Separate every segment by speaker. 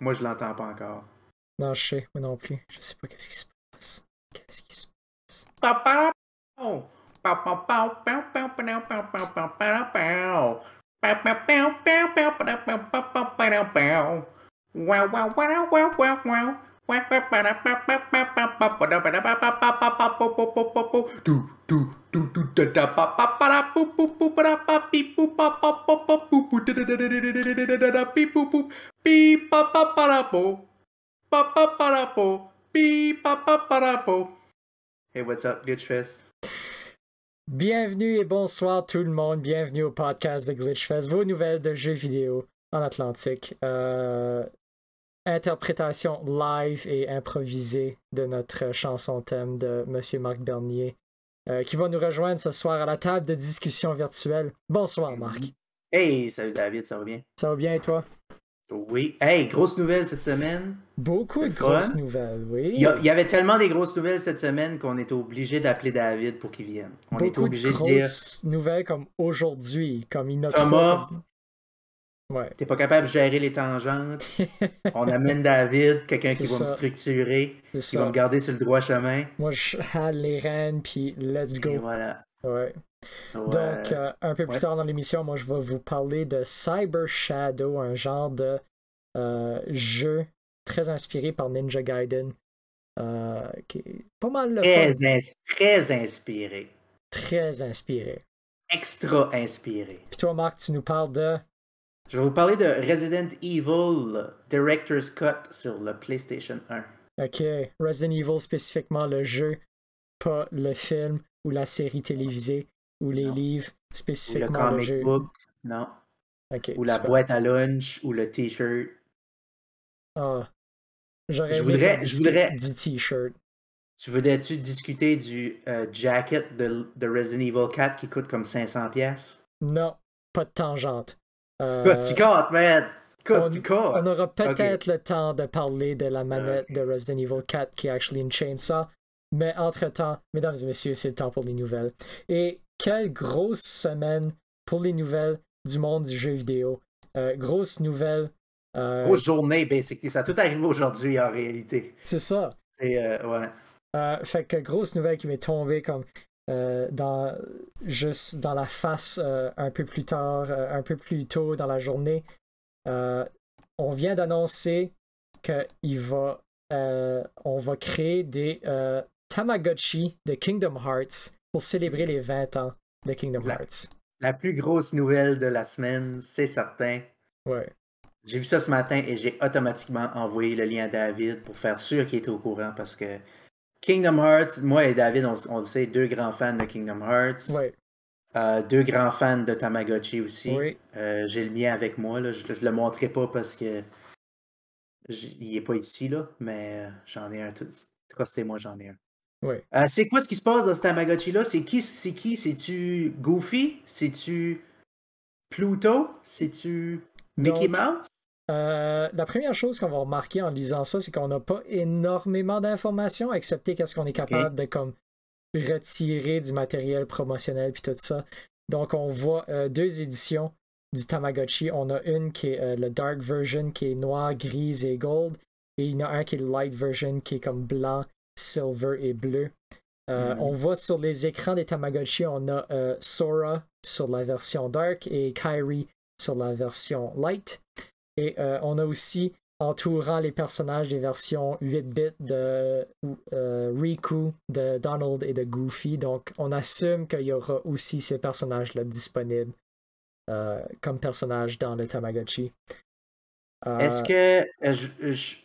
Speaker 1: Moi, je l'entends pas encore.
Speaker 2: Non, je sais, moi non plus. Je sais pas qu'est-ce qui se passe. Qu'est-ce qui se passe?
Speaker 1: Hey, what's up, Glitchfest?
Speaker 2: Bienvenue et bonsoir tout le monde. Bienvenue au podcast de Glitchfest, vos nouvelles de jeux vidéo en Atlantique. Euh, interprétation live et improvisée de notre chanson thème de Monsieur Marc Bernier, euh, qui va nous rejoindre ce soir à la table de discussion virtuelle. Bonsoir, Marc.
Speaker 1: Hey, salut David, ça va bien?
Speaker 2: Ça va bien et toi?
Speaker 1: Oui. Hey, grosse nouvelle cette semaine.
Speaker 2: Beaucoup de grosses
Speaker 1: fun.
Speaker 2: nouvelles, oui.
Speaker 1: Il y, a- il y avait tellement des grosses nouvelles cette semaine qu'on était obligé d'appeler David pour qu'il vienne. On était
Speaker 2: Beaucoup
Speaker 1: obligé
Speaker 2: de
Speaker 1: de dire
Speaker 2: grosses nouvelles comme aujourd'hui, comme a
Speaker 1: Thomas.
Speaker 2: Ouais.
Speaker 1: t'es pas capable de gérer les tangentes. On amène David, quelqu'un qui va me structurer, qui va me garder sur le droit chemin.
Speaker 2: Moi, je hale les rênes, puis let's
Speaker 1: Et
Speaker 2: go.
Speaker 1: voilà.
Speaker 2: Ouais.
Speaker 1: So,
Speaker 2: Donc,
Speaker 1: euh,
Speaker 2: euh, un peu plus
Speaker 1: ouais.
Speaker 2: tard dans l'émission, moi, je vais vous parler de Cyber Shadow, un genre de euh, jeu très inspiré par Ninja Gaiden, qui est pas mal le fun,
Speaker 1: très, ins- très inspiré.
Speaker 2: très inspiré.
Speaker 1: Extra inspiré.
Speaker 2: Puis toi, Marc, tu nous parles de...
Speaker 1: Je vais vous parler de Resident Evil Director's Cut sur le PlayStation 1.
Speaker 2: Ok, Resident Evil spécifiquement le jeu, pas le film ou la série télévisée ou les
Speaker 1: Non.
Speaker 2: livres,
Speaker 1: Ou le
Speaker 2: spécifiquement le,
Speaker 1: comic
Speaker 2: jeu.
Speaker 1: book, non.
Speaker 2: Ok,
Speaker 1: Ou la
Speaker 2: super.
Speaker 1: boîte à lunch, ou le t-shirt.
Speaker 2: Ah. J'aurais
Speaker 1: Je voudrais- je voudrais-
Speaker 2: du t-shirt.
Speaker 1: Tu voudrais-tu discuter du euh, jacket de, de Resident Evil 4 qui coûte comme 500$? pièces
Speaker 2: Non, pas de tangente. Euh,
Speaker 1: Costicote, man! Costicote!
Speaker 2: on aura peut-être le temps de parler de la manette de Resident Evil 4 qui est actually une chainsaw. Mais entre-temps, mesdames et messieurs, c'est le temps pour les nouvelles. Et quelle grosse semaine pour les nouvelles du monde du jeu vidéo. Euh, grosse nouvelle. euh,
Speaker 1: Grosse journée, basically. Ça a tout arrivé aujourd'hui, en réalité.
Speaker 2: c'est ça.
Speaker 1: Et, euh, ouais.
Speaker 2: Euh, fait que grosse nouvelle qui m'est tombée comme euh, dans juste dans la face euh, un peu plus tard, euh, un peu plus tôt dans la journée. On vient d'annoncer que il va, on va créer des Tamagotchi de Kingdom Hearts pour célébrer les 20 ans de Kingdom
Speaker 1: La-
Speaker 2: Hearts.
Speaker 1: La plus grosse nouvelle de la semaine, c'est certain.
Speaker 2: Ouais.
Speaker 1: J'ai vu ça ce matin et j'ai automatiquement envoyé le lien à David pour faire sûr qu'il était au courant parce que Kingdom Hearts, moi et David, on, on le sait, deux grands fans de Kingdom Hearts.
Speaker 2: Ouais.
Speaker 1: Euh, deux grands fans de Tamagotchi aussi.
Speaker 2: Oui.
Speaker 1: Euh, j'ai le mien avec moi. Là. Je, je le montrerai pas parce que il est pas ici, là, mais j'en ai un. tout- En tout cas, c'est moi, j'en ai un.
Speaker 2: Oui.
Speaker 1: Euh, c'est quoi ce qui se passe dans ce Tamagotchi-là? C'est qui? C'est qui? C'est-tu Goofy? C'est-tu Pluto? C'est-tu Mickey Mouse?
Speaker 2: Euh, la première chose qu'on va remarquer en lisant ça, c'est qu'on n'a pas énormément d'informations, excepté qu'est-ce qu'on est capable de comme retirer du matériel promotionnel puis tout ça. Donc on voit euh, deux éditions du Tamagotchi. On a une qui est euh, le dark version qui est noir, grise et gold, et il y en a un qui est le light version qui est comme blanc, silver et bleu. Euh,
Speaker 1: Mhm.
Speaker 2: On voit sur les écrans des Tamagotchi, on a euh, Sora sur la version dark et Kyrie sur la version light. Et euh, on a aussi, entourant les personnages des versions 8-bits de euh, Riku, de Donald et de Goofy. Donc, on assume qu'il y aura aussi ces personnages-là disponibles euh, comme personnages dans le Tamagotchi.
Speaker 1: Est-ce que. je- je-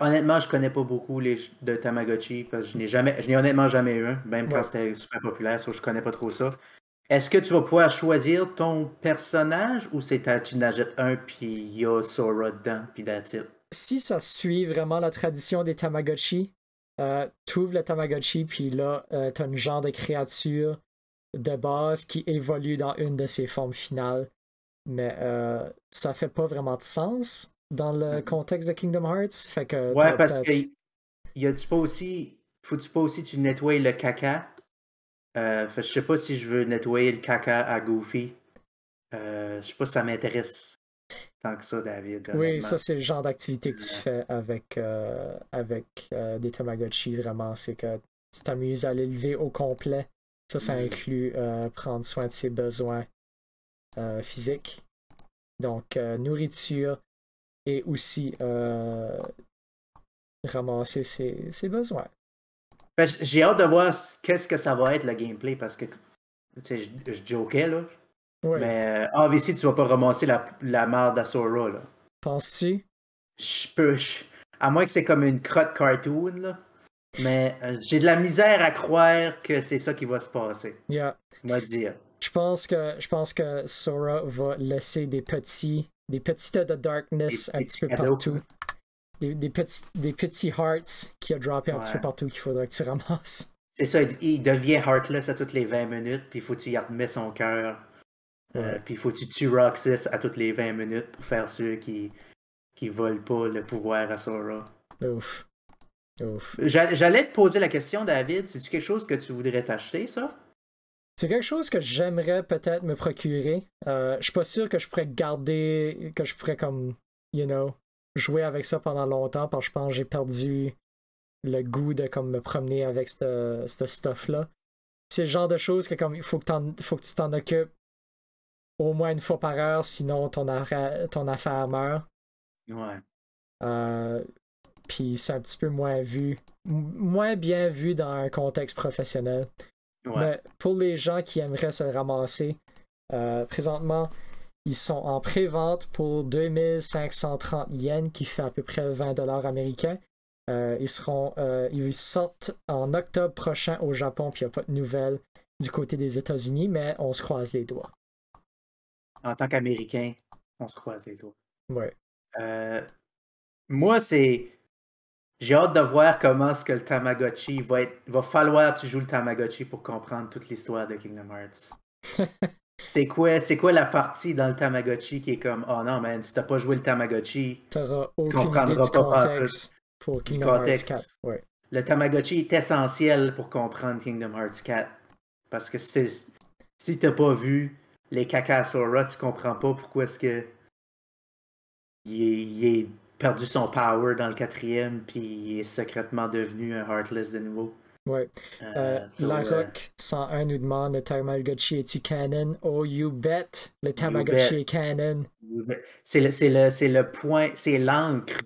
Speaker 1: honnêtement, je connais pas beaucoup les de Tamagotchi parce que je n'ai jamais, je n'ai honnêtement jamais eu un, même quand c'était super populaire, so je connais pas trop ça. Est-ce que tu vas pouvoir choisir ton personnage ou c'est tu n'achètes un puis il y a Sora dedans puis that's it?
Speaker 2: si ça suit vraiment la tradition des Tamagotchi, euh, tu ouvres le Tamagotchi, puis là, euh, tu as un genre de créature de base qui évolue dans une de ses formes finales. Mais euh, ça fait pas vraiment de sens dans le contexte de Kingdom Hearts. Fait que
Speaker 1: Ouais,
Speaker 2: t'as
Speaker 1: parce que y a-tu pas aussi. Faut-tu pas aussi tu nettoies le caca? Euh, fait, je sais pas si je veux nettoyer le caca à Goofy. Euh, je sais pas si ça m'intéresse tant que ça, David.
Speaker 2: Oui, ça, c'est le genre d'activité que tu
Speaker 1: Ouais.
Speaker 2: fais avec, euh, avec euh, des Tamagotchi, vraiment. C'est que tu t'amuses à l'élever au complet. Ça, ça
Speaker 1: Mhm.
Speaker 2: inclut euh, prendre soin de ses besoins euh, physiques. Donc, euh, nourriture et aussi euh, ramasser ses, ses besoins.
Speaker 1: Ben, J'ai hâte de voir qu'est-ce que ça va être le gameplay parce que je, je jokais là. Mais euh, obviously, tu vas pas ramasser la, la merde d'Asura là.
Speaker 2: Penses-tu?
Speaker 1: Je peux. je- à moins que c'est comme une crotte cartoon là. Mais euh, j'ai de la misère à croire que c'est ça qui va se passer.
Speaker 2: Yeah.
Speaker 1: On va dire.
Speaker 2: Je pense que je pense que Sora va laisser des petits des petits tas de darkness
Speaker 1: Des
Speaker 2: un petit peu
Speaker 1: cadeaux.
Speaker 2: partout. Des, des petits des petits hearts qui a droppé un petit peu
Speaker 1: Ouais.
Speaker 2: partout qu'il faudra que tu ramasses.
Speaker 1: C'est ça, il, il devient heartless à toutes les 20 minutes, puis il faut que tu y remets son cœur. Euh,
Speaker 2: Ouais.
Speaker 1: puis il faut que tu tues Roxas à toutes les 20 minutes pour faire sûr qu'il ne vole pas le pouvoir à Sora.
Speaker 2: Ouf. Ouf.
Speaker 1: J'a- J'allais te poser la question, David. C'est-tu quelque chose que tu voudrais t'acheter, ça?
Speaker 2: C'est quelque chose que j'aimerais peut-être me procurer. Euh, je suis pas sûr que je pourrais garder, que je pourrais comme, you know, jouer avec ça pendant longtemps parce que je pense que j'ai perdu le goût de comme me promener avec ce stuff-là. C'est le genre de choses que comme il faut que, faut que tu t'en occupes au moins une fois par heure, sinon ton, affaire meurt.
Speaker 1: Ouais.
Speaker 2: Euh, Puis c'est un petit peu moins vu, moins bien vu dans un contexte professionnel.
Speaker 1: Ouais.
Speaker 2: Mais pour les gens qui aimeraient se ramasser, euh, présentement, ils sont en pré-vente pour 2530 yens, qui fait à peu près 20 dollars américains. Euh, ils seront, euh, ils sortent en octobre prochain au Japon, puis il n'y a pas de nouvelles du côté des États-Unis, mais on se croise les doigts.
Speaker 1: En tant qu'Américain, on se croise les doigts.
Speaker 2: Ouais.
Speaker 1: Euh, moi, c'est. J'ai hâte de voir comment est-ce que le Tamagotchi va être. Va falloir que tu joues le Tamagotchi pour comprendre toute l'histoire de Kingdom Hearts. c'est quoi, c'est quoi la partie dans le Tamagotchi qui est comme Oh non, man, si t'as pas joué le Tamagotchi,
Speaker 2: T'auras aucune
Speaker 1: comprendras pas
Speaker 2: contexte pour Kingdom Hearts
Speaker 1: contexte.
Speaker 2: 4. Ouais.
Speaker 1: le Tamagotchi est essentiel pour comprendre Kingdom Hearts 4. Parce que si, t'as pas vu les Kakasora, tu comprends pas pourquoi est-ce que il est, il est perdu son power dans le quatrième, puis il est secrètement devenu un Heartless de nouveau.
Speaker 2: Ouais.
Speaker 1: Euh,
Speaker 2: Euh,
Speaker 1: so,
Speaker 2: La
Speaker 1: euh,
Speaker 2: Rock 101 nous demande le Tamagotchi est-tu canon? Oh, you bet! Le Tamagotchi
Speaker 1: bet.
Speaker 2: est canon.
Speaker 1: c'est le, c'est le, c'est le point, c'est l'encre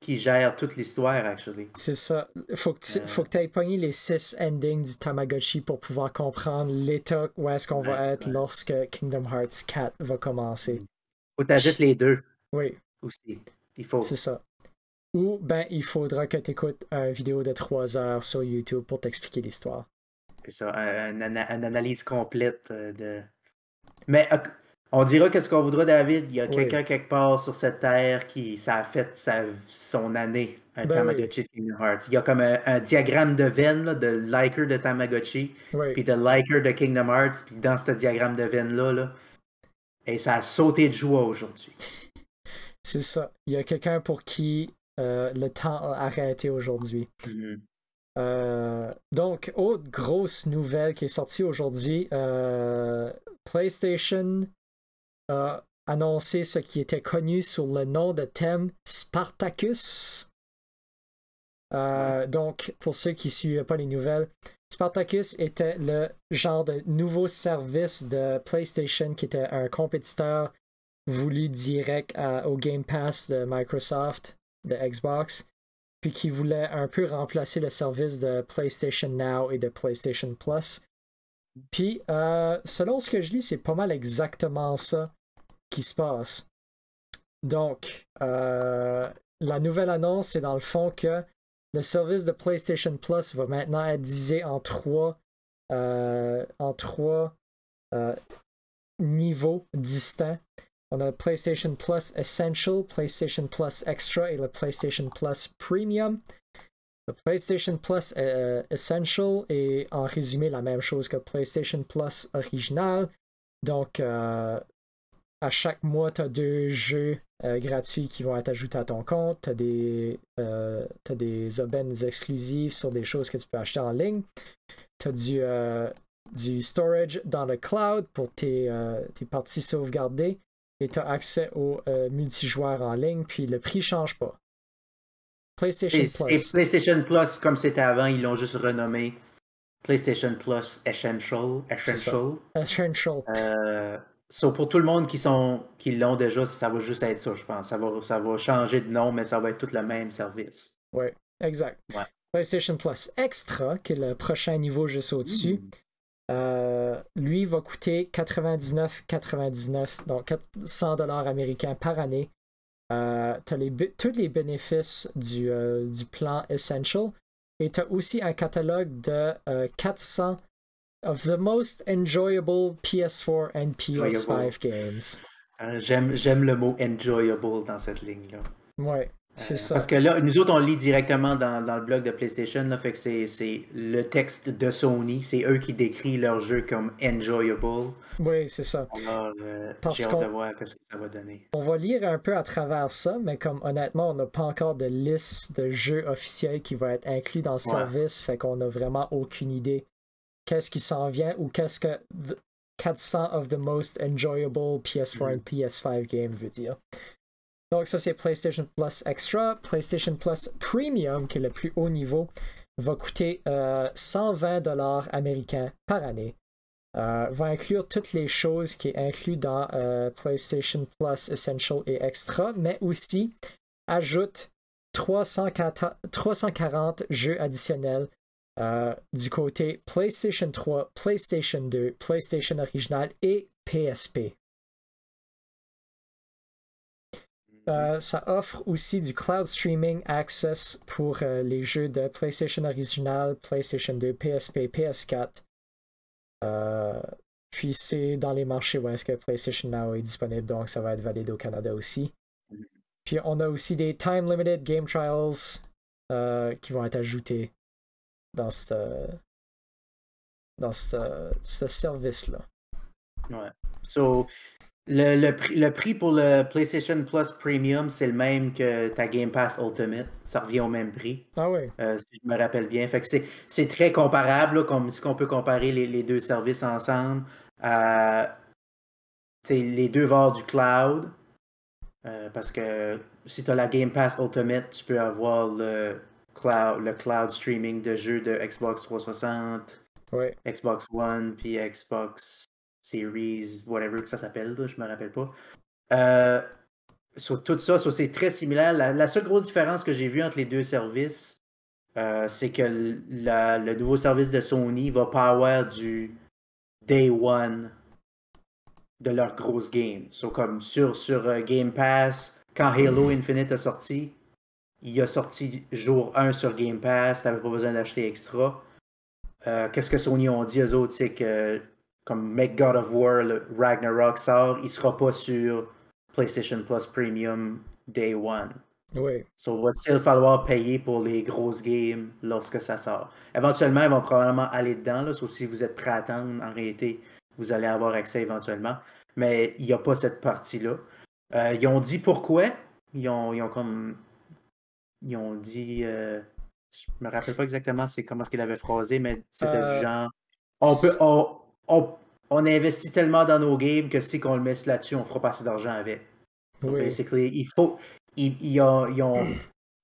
Speaker 1: qui gère toute l'histoire, actually.
Speaker 2: C'est ça. Faut que tu
Speaker 1: Euh.
Speaker 2: que ailles pogner les six endings du Tamagotchi pour pouvoir comprendre l'état où est-ce qu'on va être
Speaker 1: ouais.
Speaker 2: lorsque Kingdom Hearts 4 va commencer.
Speaker 1: Faut t'ajouter les deux
Speaker 2: Oui,
Speaker 1: aussi. Il faut.
Speaker 2: c'est ça. Ou ben il faudra que tu écoutes une vidéo de 3 heures sur YouTube pour t'expliquer l'histoire.
Speaker 1: C'est ça, un- un- un- une analyse complète euh, de. Mais on dira qu'est-ce qu'on voudra, David. Il y a
Speaker 2: Oui.
Speaker 1: quelqu'un quelque part sur cette terre qui ça a fait sa- son année, un
Speaker 2: Ben
Speaker 1: Tamagotchi de Kingdom Hearts. Il y a comme un, un diagramme de veine là, de liker de Tamagotchi,
Speaker 2: Oui.
Speaker 1: puis de liker de Kingdom Hearts, puis dans ce diagramme de veine-là, là, et ça a sauté de joie aujourd'hui.
Speaker 2: C'est ça. Il y a quelqu'un pour qui euh, le temps a arrêté aujourd'hui.
Speaker 1: Mhm.
Speaker 2: Euh, donc, autre grosse nouvelle qui est sortie aujourd'hui, euh, PlayStation a annoncé ce qui était connu sous le nom de thème Spartacus. Euh, donc, pour ceux qui ne suivaient pas les nouvelles, Spartacus était le genre de nouveau service de PlayStation qui était un compétiteur voulu direct à- au Game Pass de Microsoft, de Xbox, puis qui voulait un peu remplacer le service de PlayStation Now et de PlayStation Plus. Puis, euh, selon ce que je lis, c'est pas mal exactement ça qui se passe. Donc, euh, la nouvelle annonce, c'est dans le fond que le service de PlayStation Plus va maintenant être divisé en trois, euh, en trois niveaux distincts. On a PlayStation Plus Essential, PlayStation Plus Extra et le PlayStation Plus Premium. Le PlayStation Plus euh, Essential est en résumé la même chose que PlayStation Plus original. Donc, euh, à chaque mois, tu as deux jeux euh, gratuits qui vont être ajoutés à ton compte. Tu as des, euh, t'as des aubaines exclusives sur des choses que tu peux acheter en ligne. Tu as du, euh, du storage dans le cloud pour tes, euh, tes parties sauvegardées et tu as accès au euh, multijoueur en ligne, puis le prix change pas. PlayStation Plus.
Speaker 1: PlayStation Plus, comme c'était avant, ils l'ont juste renommé PlayStation Plus Essential. Essential.
Speaker 2: Essential.
Speaker 1: Euh, pour tout le monde qui sont qui l'ont déjà, ça va juste être ça, je pense. Ça va, ça va changer de nom, mais ça va être tout le même service.
Speaker 2: Oui, exact. PlayStation Plus Extra, qui est le prochain niveau juste au-dessus, hmm. Euh, lui va coûter 99,99, donc 100 dollars américains par année. Euh, tu as tous les bénéfices du, euh, du plan Essential et tu as aussi un catalogue de 400 of the most enjoyable PS4 and PS5 games.
Speaker 1: J'aime le mot enjoyable dans cette ligne-là.
Speaker 2: Ouais. C'est ça.
Speaker 1: Parce que là, nous autres, on lit directement dans, dans le blog de PlayStation, là, fait que c'est le texte de Sony, c'est eux qui décrivent leur jeu comme enjoyable.
Speaker 2: Oui, c'est ça.
Speaker 1: Alors, euh, j'ai hâte de voir ce que ça va donner.
Speaker 2: On va lire un peu à travers ça, mais comme honnêtement, on n'a pas encore de liste de jeux officiels qui va être inclus dans le service, fait qu'on n'a vraiment aucune idée qu'est-ce qui s'en vient ou qu'est-ce que 400 of the most enjoyable PS4 et mm. PS5 games veut dire. Donc ça c'est PlayStation Plus Extra. PlayStation Plus Premium, qui est le plus haut niveau, va coûter 120 euh, dollars américains par année. Euh, va inclure toutes les choses qui est inclus dans euh, PlayStation Plus Essential et Extra, mais aussi ajoute 340 jeux additionnels du côté PlayStation 3, PlayStation 2, PlayStation original et PSP. Euh, ça offre aussi du cloud streaming access pour euh, les jeux de PlayStation Original, PlayStation 2, PSP, PS4. puis c'est dans les marchés où est-ce que PlayStation Now est disponible, donc ça va être validé au Canada aussi. Puis on a aussi des time limited game trials euh, qui vont être ajoutés dans ce ce service-là.
Speaker 1: Ouais. So, le, le, prix, pour le PlayStation Plus Premium, c'est le même que ta Game Pass Ultimate. Ça revient au même prix.
Speaker 2: Ah oui.
Speaker 1: Euh, si je me rappelle bien. Fait que c'est très comparable, comme si on peut comparer les, deux services ensemble. les deux vont du cloud. Euh, parce que si tu as la Game Pass Ultimate, tu peux avoir le cloud, le cloud streaming de jeux de Xbox 360, Xbox One, puis Xbox Series, whatever que ça s'appelle, je me rappelle pas. Euh, sur tout ça, c'est très similaire. La, seule grosse différence que j'ai vue entre les deux services, euh, c'est que le nouveau service de Sony va pas avoir du day one de leur grosse game. So, comme sur, sur euh, Game Pass, quand Halo Infinite a sorti, il a sorti jour 1 sur Game Pass, t'avais pas besoin d'acheter extra. Qu'est-ce que Sony ont dit eux autres, c'est que comme Make God of War, le Ragnarok sort, il sera pas sur PlayStation Plus Premium Day One.
Speaker 2: Oui.
Speaker 1: So, il va still falloir payer pour les grosses games lorsque ça sort. Éventuellement, ils vont probablement aller dedans. Là, si vous êtes prêt à attendre, en réalité, vous allez avoir accès éventuellement. Mais il n'y a pas cette partie-là. Euh, ils ont dit pourquoi. Ils ont, ils ont comme. Ils ont dit. Euh, je me rappelle pas exactement c'est comment ce qu'il avait phrasé, mais c'était du euh, genre. On peut on, on, investit tellement dans nos games que si on le met là-dessus, on fera pas assez d'argent avec. Oui. il faut. Ils, ils,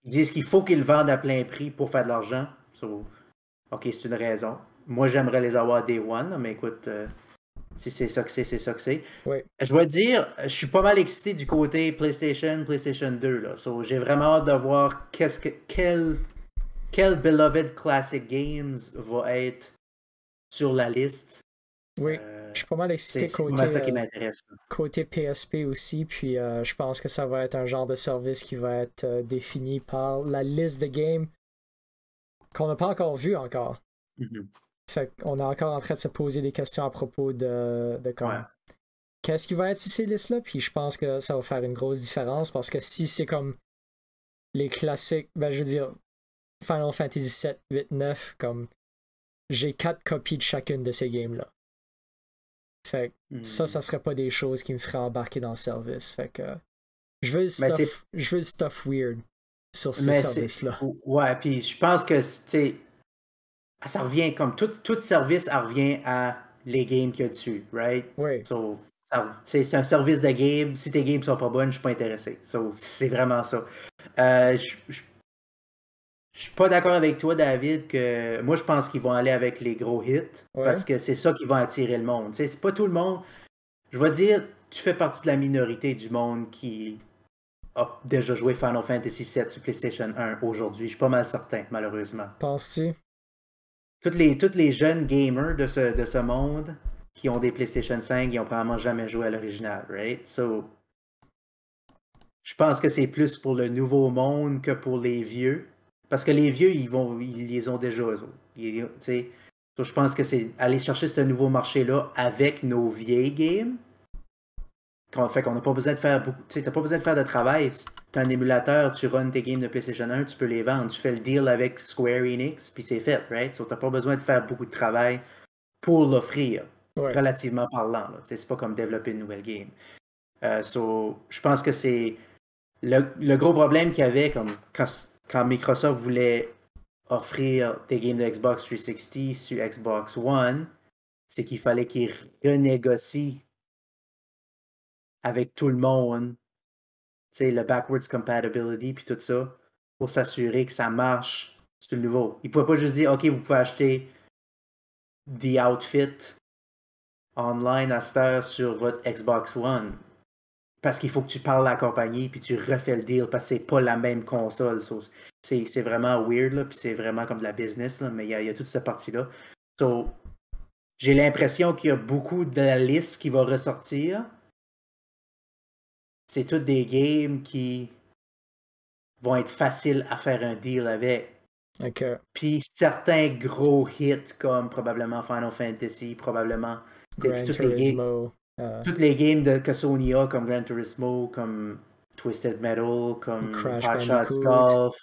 Speaker 1: disent qu'il faut qu'ils le vendent à plein prix pour faire de l'argent. ok, c'est une raison. Moi, j'aimerais les avoir day one, mais écoute, euh, si c'est ça que c'est, c'est ça que c'est. Je dois te dire, je suis pas mal excité du côté PlayStation, PlayStation 2. Là. j'ai vraiment hâte de voir qu'est-ce que, quel, quel Beloved Classic Games va être sur la liste.
Speaker 2: Oui, euh, je suis pas mal excité côté, euh, côté PSP aussi, puis euh, je pense que ça va être un genre de service qui va être défini par la liste de games qu'on n'a pas encore vu encore. Mm-hmm. Fait qu'on est encore en train de se poser des questions à propos de, de qu'est-ce qui va être sur ces listes-là, puis je pense que ça va faire une grosse différence parce que si c'est comme les classiques, ben je veux dire Final Fantasy 7, 8, 9, comme j'ai quatre copies de chacune de ces games-là. Fait que ça, ça hmm. serait pas des choses qui me feraient embarquer dans le service. Fait que je veux le stuff, je veux stuff weird sur ce service-là.
Speaker 1: Ouais, puis je pense que, tu ça revient comme tout, tout service, revient à les games qu'il y a dessus, right?
Speaker 2: Oui.
Speaker 1: So, ça- c'est un service de game. Si tes games sont pas bonnes, je suis pas intéressé. So, c'est vraiment ça. Euh, je je- je suis pas d'accord avec toi, David, que moi je pense qu'ils vont aller avec les gros hits
Speaker 2: Ouais.
Speaker 1: parce que c'est ça qui va attirer le monde. C'est pas tout le monde. Je vais dire, tu fais partie de la minorité du monde qui a déjà joué Final Fantasy VII sur PlayStation 1 aujourd'hui. Je suis pas mal certain, malheureusement.
Speaker 2: Penses-tu?
Speaker 1: Toutes les, toutes les jeunes gamers de ce, de ce monde qui ont des PlayStation 5, ils ont probablement jamais joué à l'original, right? So, je pense que c'est plus pour le nouveau monde que pour les vieux. Parce que les vieux, ils vont, ils les ont déjà, eux. Ils- tu je pense que c'est aller chercher ce nouveau marché-là avec nos vieilles games. Qu'on fait qu'on n'a pas besoin de faire beaucoup. Tu t'as pas besoin de faire de travail. Tu as un émulateur, tu runs tes games de PlayStation 1, tu peux les vendre. Tu fais le deal avec Square Enix, puis c'est fait, right? So, t'as pas besoin de faire beaucoup de travail pour l'offrir,
Speaker 2: Ouais.
Speaker 1: relativement parlant. Tu sais, C'est pas comme développer une nouvelle game. Euh, so, je pense que c'est le, le gros problème qu'il y avait comme quand, quand Microsoft voulait offrir des games de Xbox 360 sur Xbox One, c'est qu'il fallait qu'ils renégocient avec tout le monde, tu sais, le backwards compatibility puis tout ça, pour s'assurer que ça marche sur le nouveau. Ils ne pouvaient pas juste dire, OK, vous pouvez acheter The Outfit online à cette heure sur votre Xbox One. Parce qu'il faut que tu parles à la compagnie puis tu refais le deal parce que c'est pas la même console. So, c'est vraiment weird, là, puis c'est vraiment comme de la business, là, mais il y, a- il y a toute cette partie-là. So, j'ai l'impression qu'il y a beaucoup de la liste qui va ressortir. C'est toutes des games qui vont être faciles à faire un deal avec. Puis certains gros hits comme probablement Final Fantasy, probablement
Speaker 2: Gran Turismo. Euh,
Speaker 1: toutes les games de, que Sony a comme Gran Turismo, comme Twisted Metal, comme
Speaker 2: Crash
Speaker 1: Hot Shots
Speaker 2: Bandicoot.
Speaker 1: Golf.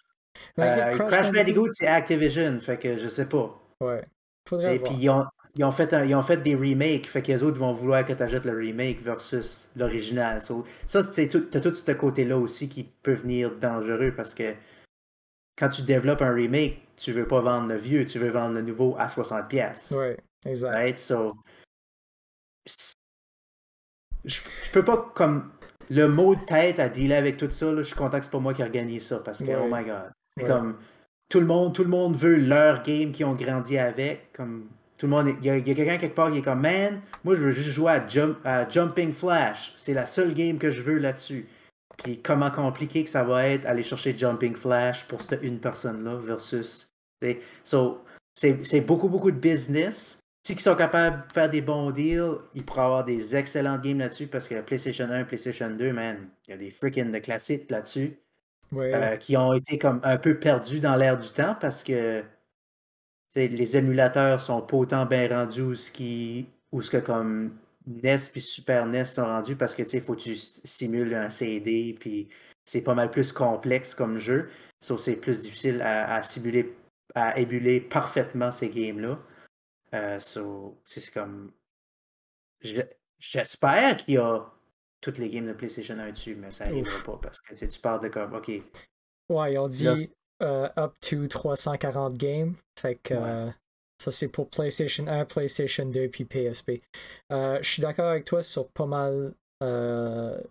Speaker 1: Euh,
Speaker 2: Crash
Speaker 1: Crash,
Speaker 2: Bandicoot-
Speaker 1: c'est Activision, fait que je sais pas.
Speaker 2: Ouais. Faudrait
Speaker 1: Et puis ils ont, ils, ont fait un- ils ont fait des remakes, fait que les autres vont vouloir que tu achètes le remake versus l'original. So, ça, c'est tout, t'as tout ce côté-là aussi qui peut venir dangereux parce que quand tu développes un remake, tu veux pas vendre le vieux, tu veux vendre le nouveau à 60$. pièces
Speaker 2: Ouais, exact.
Speaker 1: Right? So, je, je peux pas comme le mot de tête à dealer avec tout ça. là, je suis content que c'est pas moi qui organise ça parce que
Speaker 2: Ouais.
Speaker 1: oh my god.
Speaker 2: Ouais.
Speaker 1: comme tout le monde, tout le monde veut leur game qu'ils ont grandi avec. Comme tout le monde, il y a, quelqu'un quelque part qui est comme man, moi je veux juste jouer à, Jump, à Jumping Flash. C'est la seule game que je veux là-dessus. Puis comment compliqué que ça va être aller chercher Jumping Flash pour cette une personne-là versus. So, c'est beaucoup, beaucoup de business. Si ils sont capables de faire des bons deals, ils pourraient avoir des excellentes games là-dessus parce que la PlayStation 1, PlayStation 2, man, il y a des freaking de classiques là-dessus
Speaker 2: Ouais.
Speaker 1: euh, qui ont été comme un peu perdus dans l'air du temps parce que les émulateurs sont pas autant bien rendus où ce qui où ce que comme NES puis Super NES sont rendus parce que tu sais faut que tu simules un CD puis c'est pas mal plus complexe comme jeu so, c'est plus difficile à, à simuler à émuler parfaitement ces games là so, c'est comme je- j'espère qu'il y a toutes les games de PlayStation 1 dessus mais ça n'arrivera pas parce que tu parles de comme ok
Speaker 2: Ouais, ils ont dit euh, up to 340 games. Fait que
Speaker 1: Ouais.
Speaker 2: euh, ça, c'est pour PlayStation 1, PlayStation 2 puis PSP. Euh, je suis d'accord avec toi sur pas mal. euh,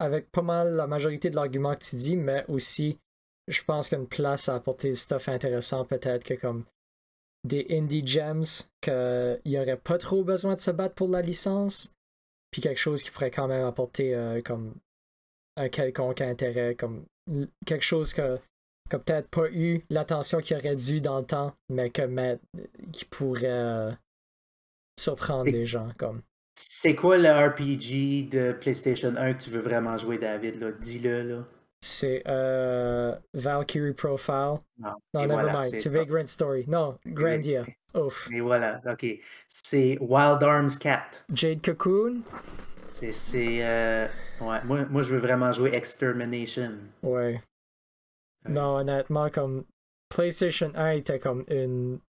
Speaker 2: avec pas mal la majorité de l'argument que tu dis, mais aussi, je pense qu'il y a une place à apporter stuff intéressant, peut-être que comme des indie gems, qu'il n'y aurait pas trop besoin de se battre pour la licence, puis quelque chose qui pourrait quand même apporter euh, comme un quelconque intérêt, comme quelque chose que, que peut-être pas eu l'attention qu'il aurait dû dans le temps, mais que mais, qui pourrait euh, surprendre les gens. Comme.
Speaker 1: C'est quoi le RPG de PlayStation 1 que tu veux vraiment jouer, David? là? Dis-le, là.
Speaker 2: C'est euh, Valkyrie Profile.
Speaker 1: Non,
Speaker 2: Non,
Speaker 1: voilà,
Speaker 2: mind.
Speaker 1: c'est.
Speaker 2: Vagrant Story. Non, Grandia. Ouf.
Speaker 1: Et voilà, ok. C'est Wild Arms 4.
Speaker 2: Jade Cocoon.
Speaker 1: C'est. euh, ouais, moi, moi, je veux vraiment jouer Extermination.
Speaker 2: Ouais.
Speaker 1: Euh,
Speaker 2: Non, honnêtement, comme PlayStation 1 était comme une,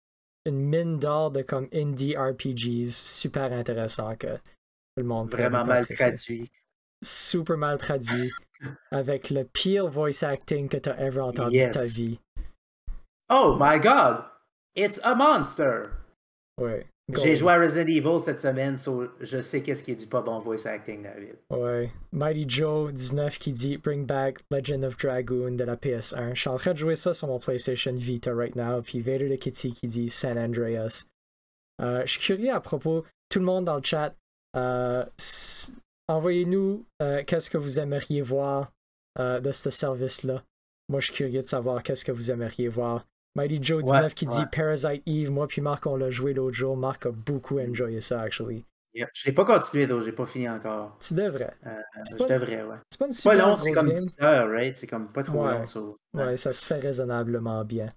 Speaker 2: une mine d'or de comme indie RPGs super intéressant que tout le monde
Speaker 1: Vraiment mal traduit.
Speaker 2: Super mal traduit. avec le pire voice acting que t'as ever entendu de ta
Speaker 1: Yes.
Speaker 2: vie.
Speaker 1: Oh my god! It's a monster!
Speaker 2: Ouais.
Speaker 1: J'ai joué à Resident Evil cette semaine, so je sais qu'est-ce qui est du pas bon voice acting, David.
Speaker 2: Ouais. Mighty Joe 19 qui dit Bring back Legend of Dragoon de la PS1. Je suis en train de jouer ça sur mon PlayStation Vita right now. Puis Vader the Kitty qui dit San Andreas. Euh, je suis curieux à propos, tout le monde dans le chat, euh, envoyez-nous euh, qu'est-ce que vous aimeriez voir euh, de ce service-là. Moi, je suis curieux de savoir qu'est-ce que vous aimeriez voir. Mighty Joe 19
Speaker 1: Ouais,
Speaker 2: qui
Speaker 1: ouais.
Speaker 2: dit Parasite Eve. Moi, puis Marc, on l'a joué l'autre jour. Marc a beaucoup enjoyé ça, actually.
Speaker 1: Je l'ai pas continué, donc j'ai pas fini encore.
Speaker 2: Tu devrais.
Speaker 1: Euh, je
Speaker 2: pas-
Speaker 1: devrais, ouais.
Speaker 2: C'est pas une
Speaker 1: C'est pas
Speaker 2: super
Speaker 1: long, c'est comme
Speaker 2: game.
Speaker 1: 10 heures, right? C'est comme pas trop
Speaker 2: Ouais.
Speaker 1: long, ouais.
Speaker 2: Ouais, ça se fait raisonnablement bien.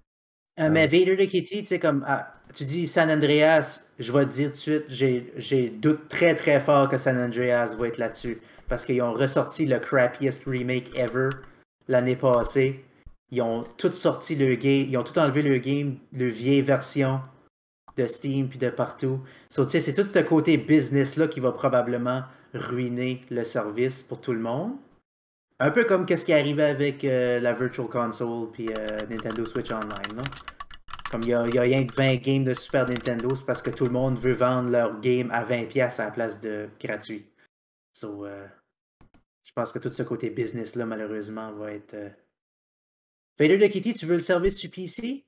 Speaker 1: Euh, mais Vader the Kitty, tu sais, comme ah, tu dis San Andreas, je vais te dire tout de suite, j'ai, j'ai doute très très fort que San Andreas va être là-dessus. Parce qu'ils ont ressorti le crappiest remake ever l'année passée. Ils ont tout sorti le game, ils ont tout enlevé le game, le vieille version de Steam puis de partout. So, tu sais, c'est tout ce côté business-là qui va probablement ruiner le service pour tout le monde. Un peu comme qu'est-ce qui arrivait avec euh, la Virtual Console puis euh, Nintendo Switch Online, non? Comme il y a, y a rien que 20 games de Super Nintendo, c'est parce que tout le monde veut vendre leur game à 20$ à la place de gratuit. So, euh, je pense que tout ce côté business-là, malheureusement, va être. Vader de Kitty, tu veux le service sur PC?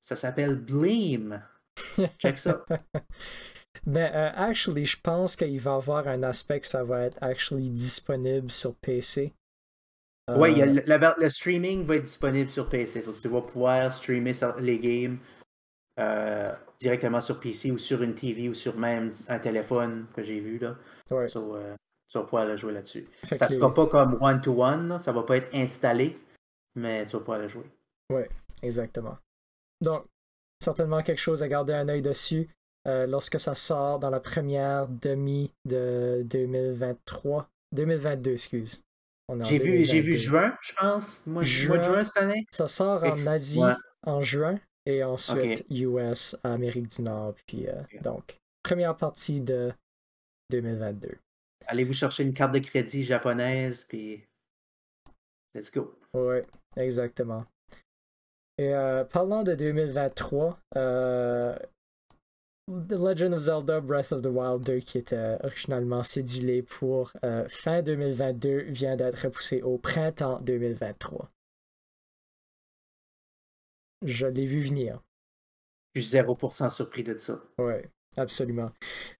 Speaker 1: Ça s'appelle Bleem. Check ça.
Speaker 2: Ben, euh, actually, je pense qu'il va y avoir un aspect que ça va être actually disponible sur PC. Euh,
Speaker 1: a le, streaming va être disponible sur PC. So, tu vas pouvoir streamer les games euh, directement sur PC ou sur une TV ou sur même un téléphone que j'ai vu. Là.
Speaker 2: ouais.
Speaker 1: So, euh, tu vas pouvoir le jouer là-dessus. Ça
Speaker 2: que
Speaker 1: ne sera pas comme one-to-one, là, ça va pas être installé, mais tu vas pouvoir le jouer.
Speaker 2: Exactement. Donc, certainement quelque chose à garder un œil dessus euh, lorsque ça sort dans la première demi de 2023. 2022, excuse.
Speaker 1: J'ai vu, j'ai vu
Speaker 2: 2022.
Speaker 1: juin, je pense. Mois,
Speaker 2: Juin.
Speaker 1: mois de juin cette année.
Speaker 2: Ça sort en Asie
Speaker 1: ouais.
Speaker 2: en juin et ensuite US, Amérique du Nord. Puis, euh, donc, première partie de 2022.
Speaker 1: Allez-vous chercher une carte de crédit japonaise, puis let's go.
Speaker 2: Ouais, exactement. Et euh, parlant de 2023, euh, The Legend of Zelda Breath of the Wild 2, qui était originalement cédulé pour euh, fin 2022, vient d'être repoussé au printemps 2023. Je l'ai vu venir.
Speaker 1: Je suis 0% surpris de ça.
Speaker 2: Ouais, absolument.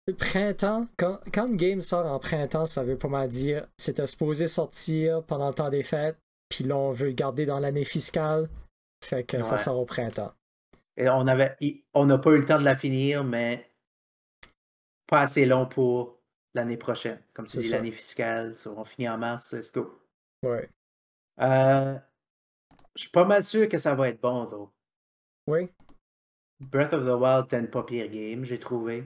Speaker 2: Le printemps, quand, quand une game sort en printemps, ça veut pas mal dire c'était supposé sortir pendant le temps des fêtes, puis là on veut le garder dans l'année fiscale, fait que ça sort au printemps.
Speaker 1: Et on avait, on n'a pas eu le temps de la finir, mais pas assez long pour l'année prochaine. Comme tu
Speaker 2: C'est
Speaker 1: dis, l'année fiscale. on finit en mars, let's go.
Speaker 2: Ouais.
Speaker 1: Euh, je suis pas mal sûr que ça va être bon, though.
Speaker 2: Oui,
Speaker 1: Breath of the Wild, t'as une pas pire game, j'ai trouvé.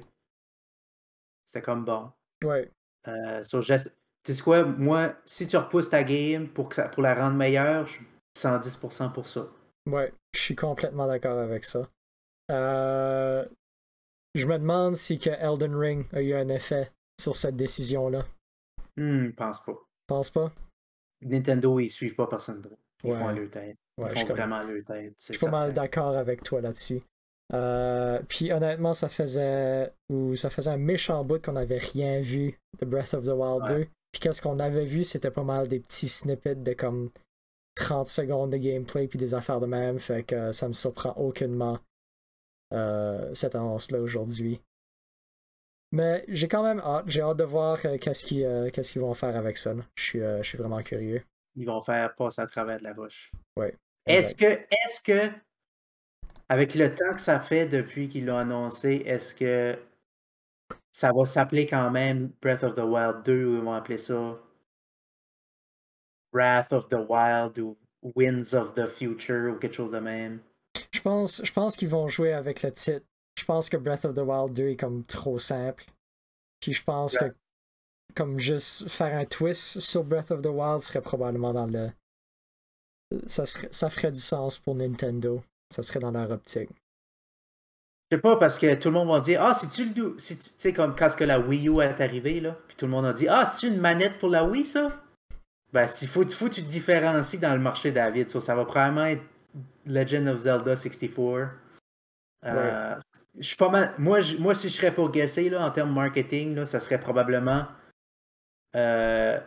Speaker 1: C'était comme bon.
Speaker 2: ouais,
Speaker 1: Euh, so, tu sais quoi, moi, si tu repousses ta game pour, que ça, pour la rendre meilleure, je suis 110% pour ça.
Speaker 2: ouais, je suis complètement d'accord avec ça. Euh, je me demande si que Elden Ring a eu un effet sur cette décision-là.
Speaker 1: Hmm, pense pas.
Speaker 2: Pense pas?
Speaker 1: Nintendo, ils suivent pas personne d'autre. Ils
Speaker 2: Ouais.
Speaker 1: font leur tête. Ils
Speaker 2: Ouais,
Speaker 1: font vraiment leur tête.
Speaker 2: Je suis pas mal d'accord avec toi là-dessus. Euh, puis honnêtement, ça faisait ou ça faisait un méchant bout qu'on n'avait rien vu de Breath of the Wild
Speaker 1: Ouais.
Speaker 2: 2. Puis qu'est-ce qu'on avait vu, c'était pas mal des petits snippets de comme 30 secondes de gameplay puis des affaires de même. Fait que ça me surprend aucunement euh, cette annonce-là aujourd'hui. Mais j'ai quand même hâte. J'ai hâte de voir euh, qu'est-ce qu'ils euh, vont faire avec ça. Je suis, euh, je suis vraiment curieux.
Speaker 1: Ils vont faire passer à travers de la roche.
Speaker 2: Ouais.
Speaker 1: Est-ce que, est-ce que, avec le temps que ça fait depuis qu'ils l'ont annoncé, est-ce que ça va s'appeler quand même Breath of the Wild 2 ou ils vont appeler ça Wrath of the Wild ou Winds of the Future ou quelque chose de même?
Speaker 2: Je pense, je pense qu'ils vont jouer avec le titre. Je pense que Breath of the Wild 2 est comme trop simple. Puis je pense
Speaker 1: Ouais.
Speaker 2: que comme juste faire un twist sur Breath of the Wild serait probablement dans le. Ça, serait, ça ferait du sens pour Nintendo. Ça serait dans leur optique.
Speaker 1: Je sais pas, parce que tout le monde va dire Ah, c'est-tu le. Tu sais, comme quand ce que la Wii U est arrivée, là, puis tout le monde a dit Ah, c'est-tu une manette pour la Wii, ça? Ben, s'il faut, faut que tu te différencies dans le marché, David. So, ça va probablement être Legend of Zelda 64. Euh, je suis pas mal. Moi, je- moi, si je serais pour guesser là, en termes marketing, là, ça serait probablement euh,